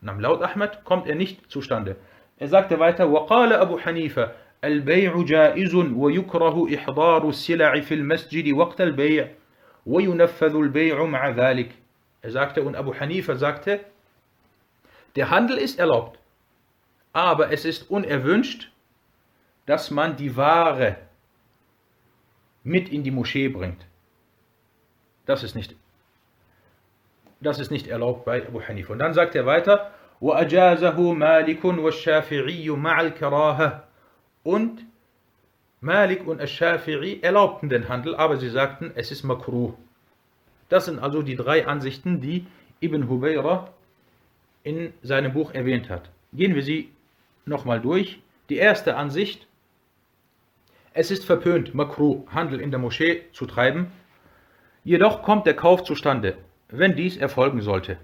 Und laut Ahmed kommt er nicht zustande. Er sagte weiter, وقال أبو حنيفة البيع جائز ويكره إحضار السلع في المسجد وقت البيع وينفذ البيع مع ذلك. Er sagte, und Abu Hanifa sagte, der Handel ist erlaubt, aber es ist unerwünscht, dass man die Ware mit in die Moschee bringt. Das ist nicht, das ist nicht erlaubt bei Abu Hanifa. Und dann sagt er weiter, وأجازه مالك والشافعي مع الكراهة und Malik und Ash-Shafi'i erlaubten den Handel, aber sie sagten, es ist makruh. Das sind also die drei Ansichten, die Ibn Hubayra in seinem Buch erwähnt hat. Gehen wir sie nochmal durch. Die erste Ansicht, es ist verpönt, makruh, Handel in der Moschee zu treiben. Jedoch kommt der Kauf zustande, wenn dies erfolgen sollte.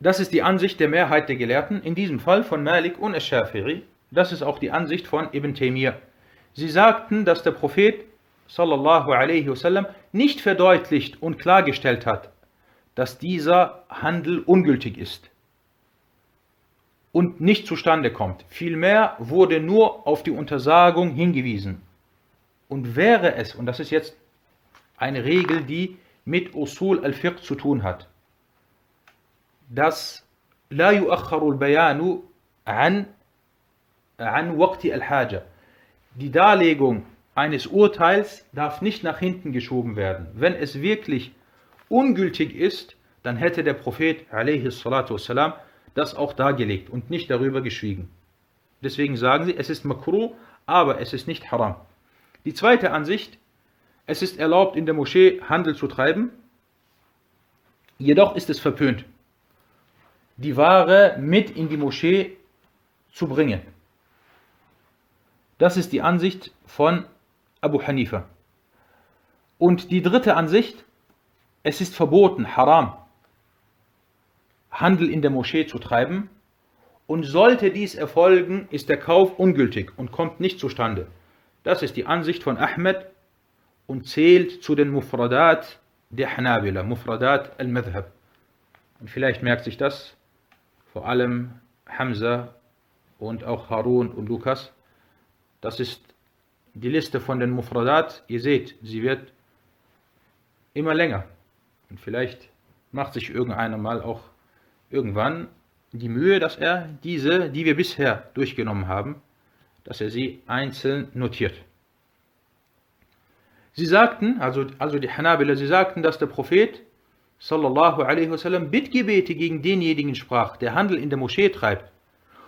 Das ist die Ansicht der Mehrheit der Gelehrten, in diesem Fall von Malik und Ash-Shafiri. Das ist auch die Ansicht von Ibn Taymiyyah. Sie sagten, dass der Prophet sallallahu alaihi wasallam nicht verdeutlicht und klargestellt hat, dass dieser Handel ungültig ist und nicht zustande kommt. Vielmehr wurde nur auf die Untersagung hingewiesen. Und wäre es, und das ist jetzt eine Regel, die mit Usul al-Fiqh zu tun hat, dass لا يؤخر البيان عن عن وقت الحاجة. Die Darlegung eines Urteils darf nicht nach hinten geschoben werden. Wenn es wirklich ungültig ist, dann hätte der Prophet والسلام, das auch dargelegt und nicht darüber geschwiegen. Deswegen sagen sie, es ist makruh, aber es ist nicht haram. Die zweite Ansicht, es ist erlaubt in der Moschee Handel zu treiben, jedoch ist es verpönt die Ware mit in die Moschee zu bringen. Das ist die Ansicht von Abu Hanifa. Und die dritte Ansicht, es ist verboten, haram, Handel in der Moschee zu treiben. Und sollte dies erfolgen, ist der Kauf ungültig und kommt nicht zustande. Das ist die Ansicht von Ahmed und zählt zu den Mufradat der Hanabila, Mufradat al-Madhab. Und vielleicht merkt sich das vor allem Hamza und auch Harun und Lukas. Das ist die Liste von den Mufradat. Ihr seht, sie wird immer länger. Und vielleicht macht sich irgendeiner mal auch irgendwann die Mühe, dass er diese, die wir bisher durchgenommen haben, dass er sie einzeln notiert. Sie sagten, also, also die Hanabila, sie sagten, dass der Prophet sallallahu alaihi wasallam Bittgebete gegen denjenigen sprach, der Handel in der Moschee treibt.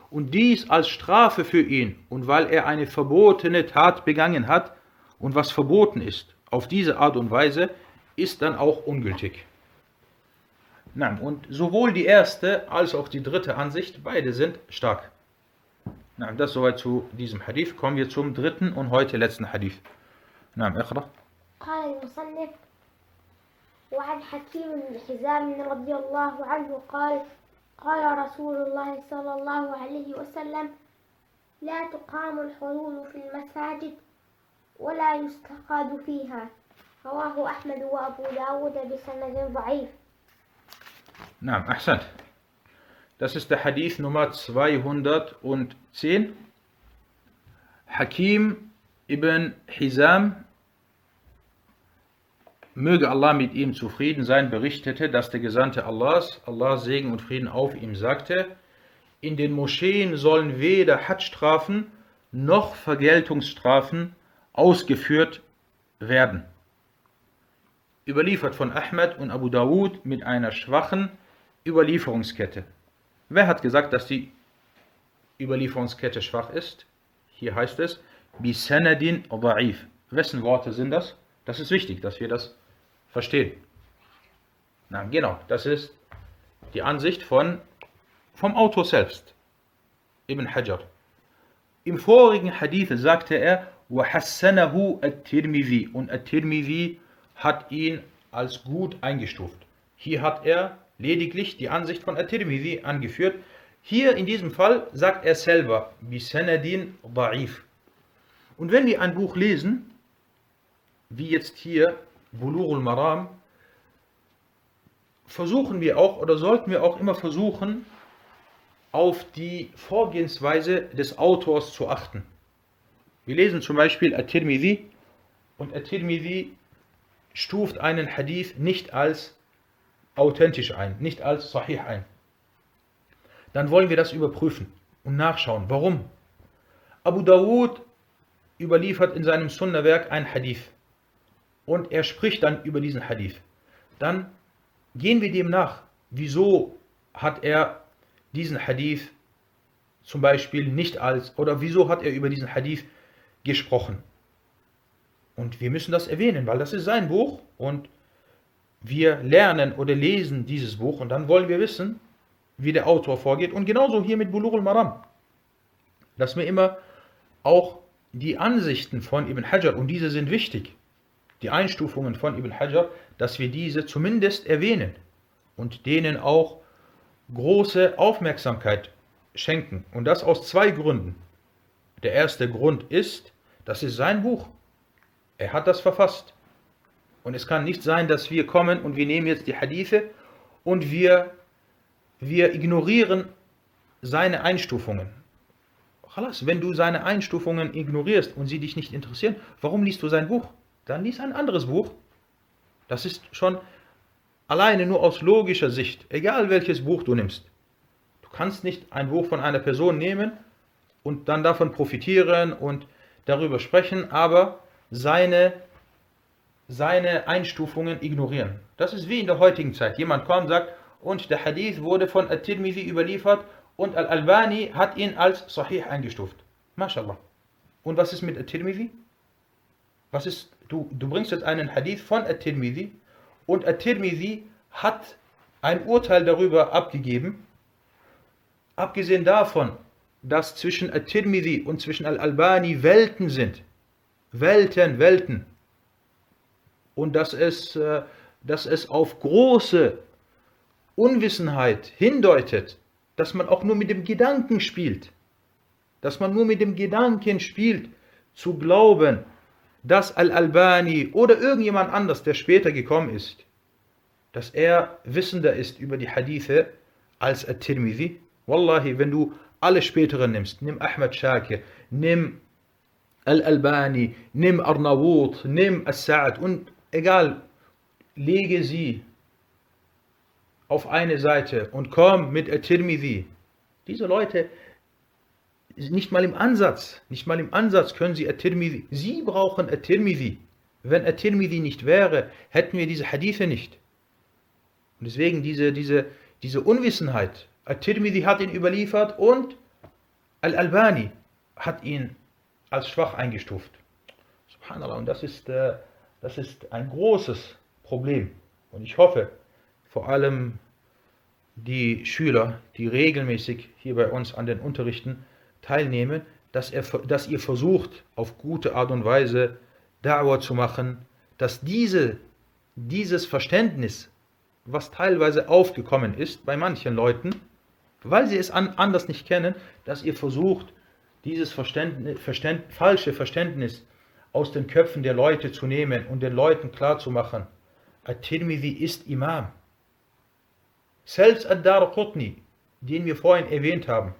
Und dies als Strafe für ihn und weil er eine verbotene Tat begangen hat und was verboten ist, auf diese Art und Weise, ist dann auch ungültig. Nein, und sowohl die erste als auch die dritte Ansicht, beide sind stark. Nein, das soweit zu diesem Hadith. Kommen wir zum dritten und heute letzten Hadith. نعم اقرأ. قال المصنف وعن حكيم بن حزام رضي الله عنه قال قال رسول الله صلى الله عليه وسلم لا تقام الحلول في المساجد ولا يستقاد فيها. رواه أحمد وأبو داود بسند ضعيف. نعم أحسنت. Das ist der Hadith Nummer 210. Hakim ibn Hizam, möge Allah mit ihm zufrieden sein, berichtete, dass der Gesandte Allahs, Allah Segen und Frieden auf ihm, sagte, in den Moscheen sollen weder Hadstrafen noch Vergeltungsstrafen ausgeführt werden. Überliefert von Ahmed und Abu Dawud mit einer schwachen Überlieferungskette. Wer hat gesagt, dass die Überlieferungskette schwach ist? Hier heißt es, bisanadin da'if. Wessen Worte sind das? Das ist wichtig, dass wir das verstehen. Na, genau, das ist die Ansicht von, vom Autor selbst, Ibn Hajar. Im vorigen Hadith sagte er, وَحَسَّنَهُ التِّرْمِذِي und At-Tirmidhi hat ihn als gut eingestuft. Hier hat er lediglich die Ansicht von At-Tirmidhi angeführt. Hier in diesem Fall sagt er selber, bisanadin da'if. Und wenn wir ein Buch lesen, wie jetzt hier Bulurul Maram, versuchen wir auch oder sollten wir auch immer versuchen, auf die Vorgehensweise des Autors zu achten. Wir lesen zum Beispiel At-Tirmidhi und At-Tirmidhi stuft einen Hadith nicht als authentisch ein, nicht als Sahih ein. Dann wollen wir das überprüfen und nachschauen. Warum? Abu Dawud überliefert in seinem Sunnah-Werk ein Hadith und er spricht dann über diesen Hadith. Dann gehen wir dem nach. Wieso hat er diesen Hadith zum Beispiel nicht als, oder wieso hat er über diesen Hadith gesprochen? Und wir müssen das erwähnen, weil das ist sein Buch und wir lernen oder lesen dieses Buch und dann wollen wir wissen, wie der Autor vorgeht. Und genauso hier mit Bulurul Maram. Dass wir immer auch die Ansichten von Ibn Hajar, und diese sind wichtig, die Einstufungen von Ibn Hajar, dass wir diese zumindest erwähnen und denen auch große Aufmerksamkeit schenken. Und das aus zwei Gründen. Der erste Grund ist, das ist sein Buch. Er hat das verfasst. Und es kann nicht sein, dass wir kommen und wir nehmen jetzt die Hadithe und wir, wir ignorieren seine Einstufungen. Wenn du seine Einstufungen ignorierst und sie dich nicht interessieren, warum liest du sein Buch? Dann lies ein anderes Buch. Das ist schon alleine nur aus logischer Sicht, egal welches Buch du nimmst. Du kannst nicht ein Buch von einer Person nehmen und dann davon profitieren und darüber sprechen, aber seine seine Einstufungen ignorieren. Das ist wie in der heutigen Zeit. Jemand kommt und sagt, und der Hadith wurde von At-Tirmidhi überliefert und Al-Albani hat ihn als Sahih eingestuft. MashaAllah. Und was ist mit At-Tirmidhi? Was ist, du, du bringst jetzt einen Hadith von At-Tirmidhi und At-Tirmidhi hat ein Urteil darüber abgegeben. Abgesehen davon, dass zwischen At-Tirmidhi und zwischen Al-Albani Welten sind. Welten, Welten und dass es, äh, dass es auf große Unwissenheit hindeutet, dass man auch nur mit dem Gedanken spielt, dass man nur mit dem Gedanken spielt, zu glauben, dass Al-Albani oder irgendjemand anders, der später gekommen ist, dass er wissender ist über die Hadithe als At-Tirmidhi. Wallahi, wenn du alle späteren nimmst, nimm Ahmad Shakir, nimm Al-Albani, nimm Arnawut, nimm As-Sa'ad und egal, lege sie auf eine Seite und komm mit At-Tirmidhi. Diese Leute, nicht mal im Ansatz, nicht mal im Ansatz können Sie At-Tirmidhi. Sie brauchen At-Tirmidhi. Wenn At-Tirmidhi nicht wäre, hätten wir diese Hadithe nicht. Und deswegen diese, diese, diese Unwissenheit. At-Tirmidhi hat ihn überliefert und Al-Albani hat ihn als schwach eingestuft. Subhanallah. Und das ist, äh, das ist ein großes Problem. Und ich hoffe, vor allem die Schüler, die regelmäßig hier bei uns an den Unterrichten teilnehmen, dass, er, dass ihr versucht, auf gute Art und Weise Da'wah zu machen, dass diese, dieses Verständnis, was teilweise aufgekommen ist bei manchen Leuten, weil sie es an, anders nicht kennen, dass ihr versucht, dieses Verständnis, Verständ, falsche Verständnis aus den Köpfen der Leute zu nehmen und den Leuten klarzumachen, At-Tirmidhi ist Imam. Selbst Ad-Dar den wir vorhin erwähnt haben,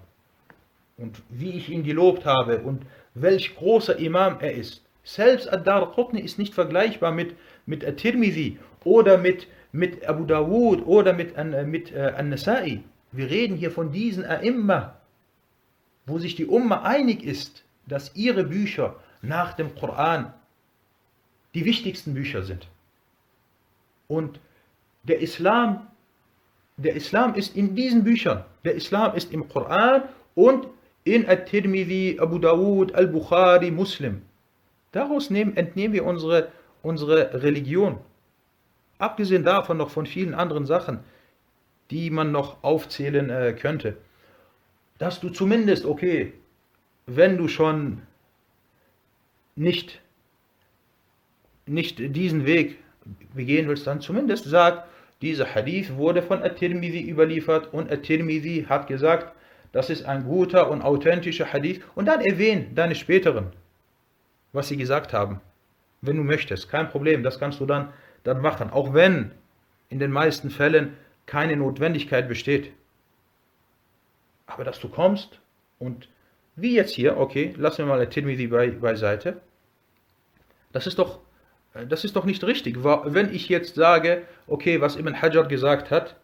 und wie ich ihn gelobt habe und welch großer Imam er ist. Selbst Ad-Dar Qutni ist nicht vergleichbar mit, mit At-Tirmidhi oder mit, mit Abu Dawud oder mit, äh, mit äh, An-Nasai. Wir reden hier von diesen A'imma, wo sich die Umma einig ist, dass ihre Bücher nach dem Koran die wichtigsten Bücher sind. Und der Islam der Islam ist in diesen Büchern. Der Islam ist im Koran und in At-Tirmidhi, Abu Dawud, Al-Bukhari, Muslim. Daraus nehmen, entnehmen wir unsere, unsere Religion. Abgesehen davon noch von vielen anderen Sachen, die man noch aufzählen äh, könnte. Dass du zumindest, okay, wenn du schon nicht, nicht diesen Weg begehen willst, dann zumindest sag, dieser Hadith wurde von At-Tirmidhi überliefert und At-Tirmidhi hat gesagt, das ist ein guter und authentischer Hadith. Und dann erwähnen deine späteren, was sie gesagt haben. Wenn du möchtest, kein Problem, das kannst du dann, dann machen. Auch wenn in den meisten Fällen keine Notwendigkeit besteht. Aber dass du kommst und wie jetzt hier, okay, lassen wir mal At-Tirmidhi bei, beiseite. Das ist doch das ist doch nicht richtig. Wenn ich jetzt sage, okay, was Ibn Hajar gesagt hat,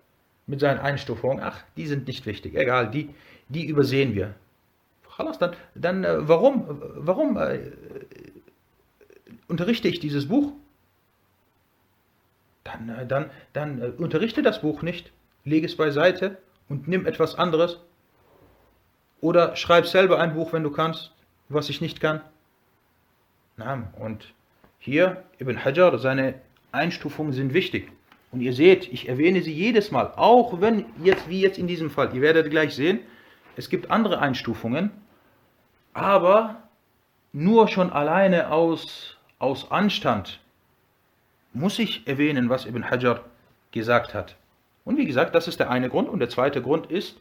mit seinen Einstufungen, ach, die sind nicht wichtig, egal, die, die übersehen wir. Dann, dann äh, warum, warum äh, unterrichte ich dieses Buch? Dann, äh, dann, dann unterrichte das Buch nicht, lege es beiseite und nimm etwas anderes. Oder schreib selber ein Buch, wenn du kannst, was ich nicht kann. Na, und hier, Ibn Hajar, seine Einstufungen sind wichtig. Und ihr seht, ich erwähne sie jedes Mal, auch wenn jetzt, wie jetzt in diesem Fall, ihr werdet gleich sehen, es gibt andere Einstufungen, aber nur schon alleine aus, aus Anstand muss ich erwähnen, was Ibn Hajar gesagt hat. Und wie gesagt, das ist der eine Grund. Und der zweite Grund ist,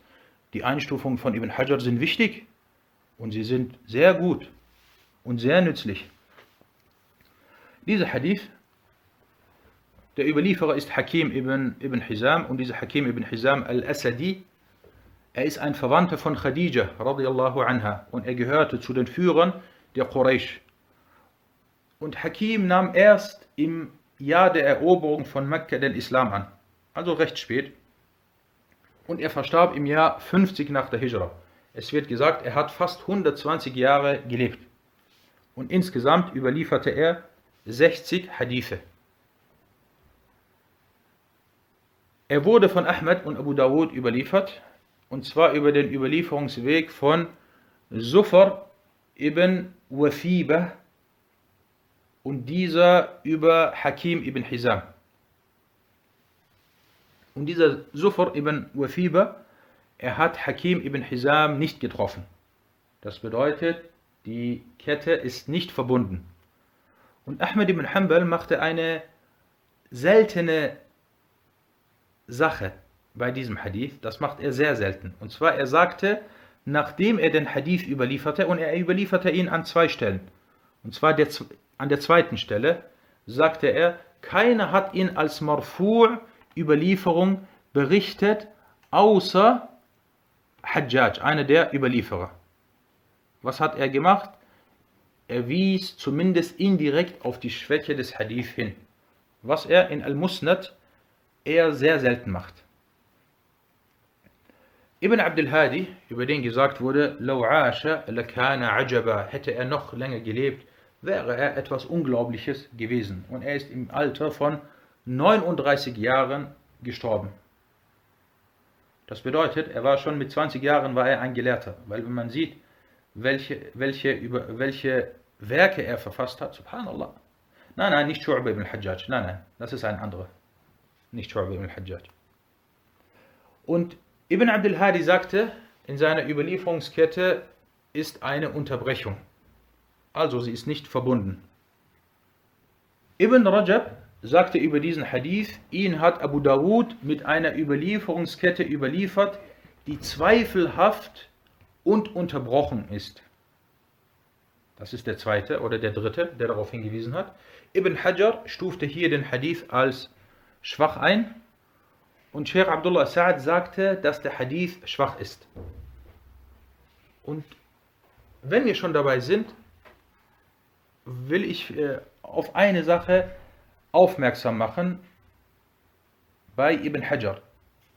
die Einstufungen von Ibn Hajar sind wichtig und sie sind sehr gut und sehr nützlich. Dieser Hadith, der Überlieferer ist Hakim ibn, ibn Hizam und dieser Hakim ibn Hizam al-Asadi, er ist ein Verwandter von Khadija radiallahu anha und er gehörte zu den Führern der Quraysh. Und Hakim nahm erst im Jahr der Eroberung von Mekka den Islam an, also recht spät. Und er verstarb im Jahr 50 nach der Hijra. Es wird gesagt, er hat fast 120 Jahre gelebt. Und insgesamt überlieferte er 60 Hadithe. Er wurde von Ahmed und Abu Dawud überliefert, und zwar über den Überlieferungsweg von Sufar ibn Wafiba und dieser über Hakim ibn Hizam. Und dieser Sufar ibn Wafiba, er hat Hakim ibn Hizam nicht getroffen. Das bedeutet, die Kette ist nicht verbunden. Und Ahmed ibn Hanbal machte eine seltene Sache bei diesem Hadith. Das macht er sehr selten. Und zwar, er sagte, nachdem er den Hadith überlieferte, und er überlieferte ihn an zwei Stellen. Und zwar der, an der zweiten Stelle sagte er, keiner hat ihn als Marfu' Überlieferung berichtet, außer Hajjaj, einer der Überlieferer. Was hat er gemacht? er wies zumindest indirekt auf die Schwäche des Hadith hin, was er in Al-Musnad eher sehr selten macht. Ibn Abdul Hadi, über den gesagt wurde, hätte er noch länger gelebt, wäre er etwas Unglaubliches gewesen. Und er ist im Alter von 39 Jahren gestorben. Das bedeutet, er war schon mit 20 Jahren war er ein Gelehrter, weil wenn man sieht, welche, welche, über, welche Werke er verfasst hat, subhanallah. Nein, nein, nicht Shu'ba ibn al-Hajjaj, nein, nein, das ist ein anderer. Nicht Shu'ba ibn al-Hajjaj. Und Ibn Abdul Hadi sagte, in seiner Überlieferungskette ist eine Unterbrechung. Also sie ist nicht verbunden. Ibn Rajab sagte über diesen Hadith, ihn hat Abu Dawud mit einer Überlieferungskette überliefert, die zweifelhaft und unterbrochen ist. Das ist der zweite oder der dritte, der darauf hingewiesen hat. Ibn Hajar stufte hier den Hadith als schwach ein und Sheikh Abdullah Sa'ad sagte, dass der Hadith schwach ist. Und wenn wir schon dabei sind, will ich äh, auf eine Sache aufmerksam machen bei Ibn Hajar.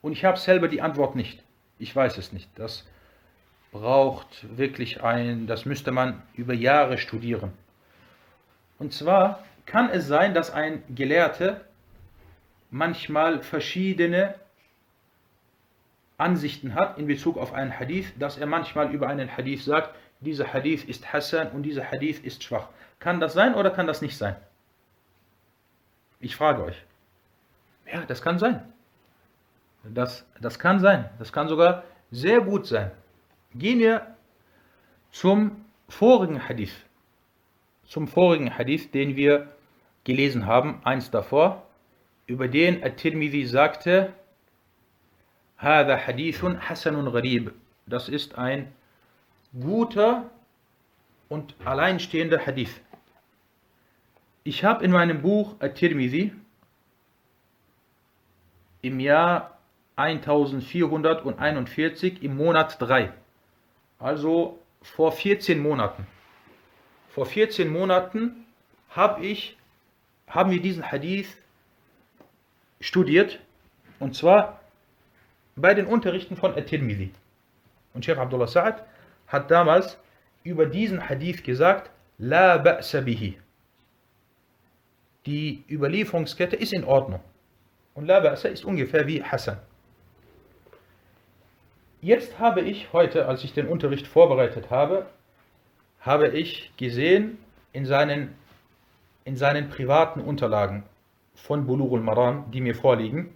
Und ich habe selber die Antwort nicht. Ich weiß es nicht. Das braucht wirklich ein, das müsste man über Jahre studieren. Und zwar kann es sein, dass ein Gelehrter manchmal verschiedene Ansichten hat in Bezug auf einen Hadith, dass er manchmal über einen Hadith sagt, dieser Hadith ist Hassan und dieser Hadith ist schwach. Kann das sein oder kann das nicht sein? Ich frage euch. Ja, das kann sein. Das, das kann sein. Das kann sogar sehr gut sein. Gehen wir zum vorigen Hadith. Zum vorigen Hadith, den wir gelesen haben, eins davor, über den At-Tirmidhi sagte, هذا حديث حسن غريب. Das ist ein guter und alleinstehender Hadith. Ich habe in meinem Buch At-Tirmidhi im Jahr 1441 im Monat 3, also vor 14 Monaten. Vor 14 Monaten habe ich, haben wir diesen Hadith studiert und zwar bei den Unterrichten von At-Tirmidhi. Und Sheikh Abdullah Sa'ad hat damals über diesen Hadith gesagt, La ba'sa bihi die Überlieferungskette ist in Ordnung. Und La Ba'sa ist ungefähr wie Hassan. Jetzt habe ich heute, als ich den Unterricht vorbereitet habe, habe ich gesehen in seinen, in seinen privaten Unterlagen von Bulurul Maran, die mir vorliegen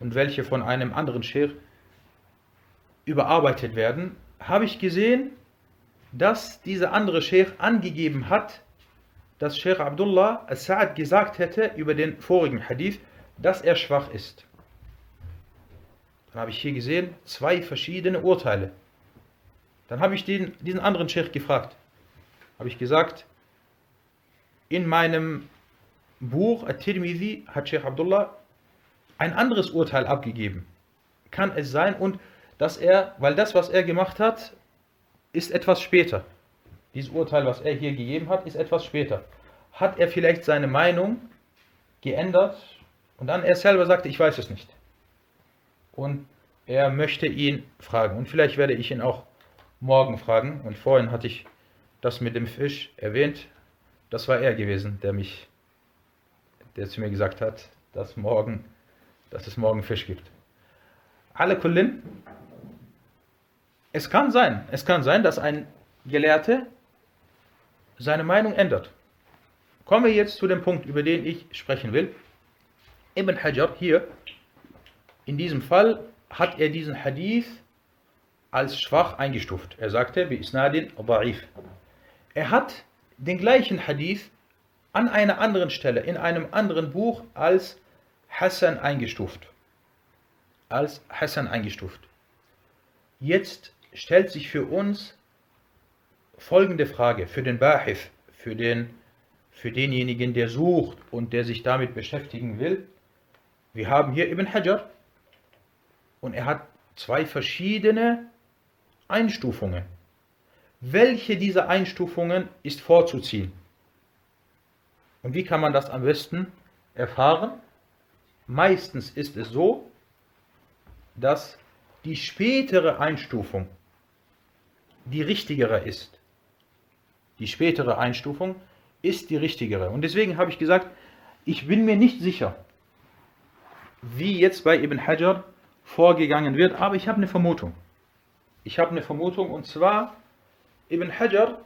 und welche von einem anderen Sheikh überarbeitet werden, habe ich gesehen, dass dieser andere Sheikh angegeben hat, dass Sheikh Abdullah al-Sa'ad gesagt hätte über den vorigen Hadith, dass er schwach ist. Dann habe ich hier gesehen, zwei verschiedene Urteile. Dann habe ich den, diesen anderen Sheikh gefragt. Habe ich gesagt, in meinem Buch At-Tirmidhi hat Sheikh Abdullah ein anderes Urteil abgegeben. Kann es sein und dass er, weil das, was er gemacht hat, ist etwas später. Dieses Urteil, was er hier gegeben hat, ist etwas später. Hat er vielleicht seine Meinung geändert und dann er selber sagte, ich weiß es nicht. Und er möchte ihn fragen. Und vielleicht werde ich ihn auch morgen fragen. Und vorhin hatte ich das mit dem Fisch erwähnt. Das war er gewesen, der mich, der zu mir gesagt hat, dass morgen, dass es morgen Fisch gibt. Alle Kullin, es kann sein, es kann sein, dass ein Gelehrter seine Meinung ändert. Kommen wir jetzt zu dem Punkt, über den ich sprechen will. Ibn Hajar hier, in diesem Fall hat er diesen Hadith als schwach eingestuft. Er sagte, bi isnadin da'if. Er hat den gleichen Hadith an einer anderen Stelle, in einem anderen Buch als Hassan eingestuft. Als Hassan eingestuft. Jetzt stellt sich für uns folgende Frage für den Bahif, für, den, für denjenigen, der sucht und der sich damit beschäftigen will. Wir haben hier Ibn Hajar und er hat zwei verschiedene Einstufungen. Welche dieser Einstufungen ist vorzuziehen? Und wie kann man das am besten erfahren? Meistens ist es so, dass die spätere Einstufung die richtigere ist. Die spätere Einstufung ist die richtigere. Und deswegen habe ich gesagt, ich bin mir nicht sicher, wie jetzt bei Ibn Hajar vorgegangen wird, aber ich habe eine Vermutung. Ich habe eine Vermutung und zwar Ibn Hajar,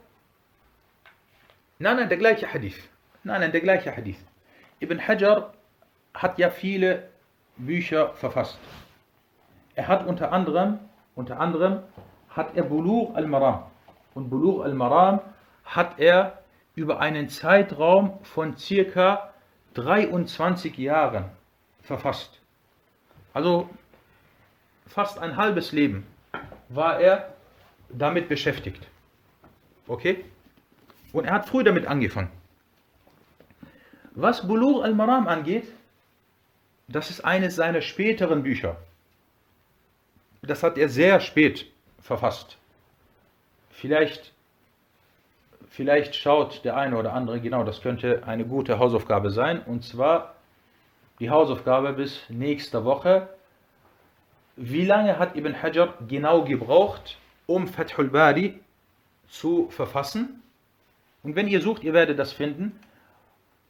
nein, nein, der gleiche Hadith. Nein, nein, der gleiche Hadith. Ibn Hajar hat ja viele Bücher verfasst. Er hat unter anderem, unter anderem hat er Bulugh al-Maram. Und Bulugh al-Maram hat er über einen Zeitraum von circa 23 Jahren verfasst. Also fast ein halbes Leben war er damit beschäftigt. Okay? Und er hat früh damit angefangen. Was Bulugh al-Maram angeht, das ist eines seiner späteren Bücher. Das hat er sehr spät verfasst. Vielleicht, vielleicht schaut der eine oder andere, genau, das könnte eine gute Hausaufgabe sein. Und zwar die Hausaufgabe bis nächste Woche. Wie lange hat Ibn Hajar genau gebraucht, um Fathul Bari zu verfassen? Und wenn ihr sucht, ihr werdet das finden.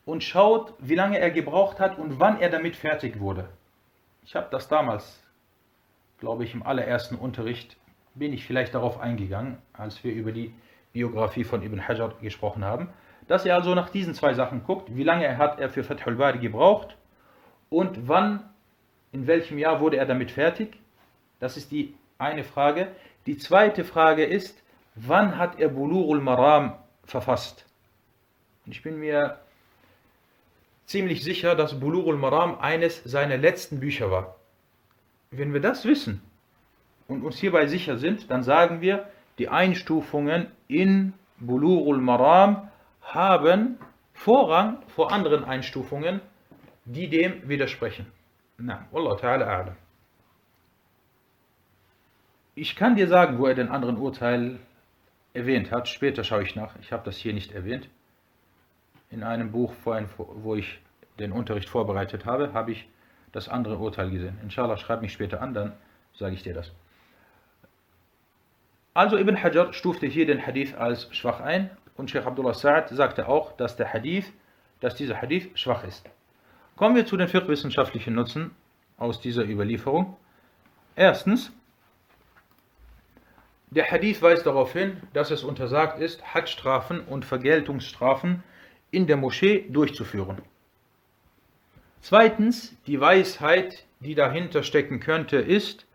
Und schaut, wie lange er gebraucht hat und wann er damit fertig wurde. Ich habe das damals, glaube ich, im allerersten Unterricht bin ich vielleicht darauf eingegangen, als wir über die Biografie von Ibn Hajar gesprochen haben, dass er also nach diesen zwei Sachen guckt, wie lange hat er für Fathul Bari gebraucht und wann, in welchem Jahr wurde er damit fertig. Das ist die eine Frage. Die zweite Frage ist, wann hat er Bulurul Maram verfasst? Ich bin mir ziemlich sicher, dass Bulurul Maram eines seiner letzten Bücher war. Wenn wir das wissen, und uns hierbei sicher sind, dann sagen wir, die Einstufungen in Bulurul Maram haben Vorrang vor anderen Einstufungen, die dem widersprechen. Na, Wallah ta'ala a'lam. Ich kann dir sagen, wo er den anderen Urteil erwähnt hat. Später schaue ich nach. Ich habe das hier nicht erwähnt. In einem Buch, wo ich den Unterricht vorbereitet habe, habe ich das andere Urteil gesehen. Inshallah, schreib mich später an, dann sage ich dir das. Also Ibn Hajar stufte hier den Hadith als schwach ein und Sheikh Abdullah Sa'ad sagte auch, dass der Hadith, dass dieser Hadith schwach ist. Kommen wir zu den fiqh-wissenschaftlichen Nutzen aus dieser Überlieferung. Erstens, der Hadith weist darauf hin, dass es untersagt ist, Hadstrafen und Vergeltungsstrafen in der Moschee durchzuführen. Zweitens, die Weisheit, die dahinter stecken könnte, ist,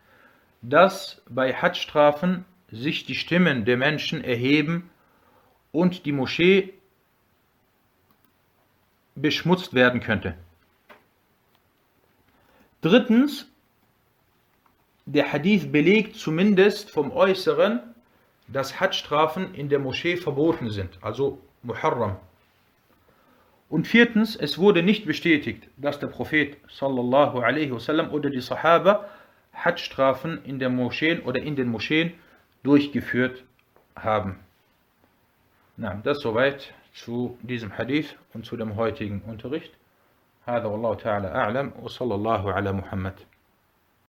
dass bei Hadstrafen sich die Stimmen der Menschen erheben und die Moschee beschmutzt werden könnte. Drittens, der Hadith belegt zumindest vom Äußeren, dass Hadstrafen in der Moschee verboten sind, also Muharram. Und viertens, es wurde nicht bestätigt, dass der Prophet sallallahu alaihi wasallam oder die Sahaba Hadstrafen in der Moscheen oder in den Moscheen durchgeführt haben. Na, das soweit zu diesem Hadith und zu dem heutigen Unterricht. هذا والله تعالى أعلم وصلى الله على محمد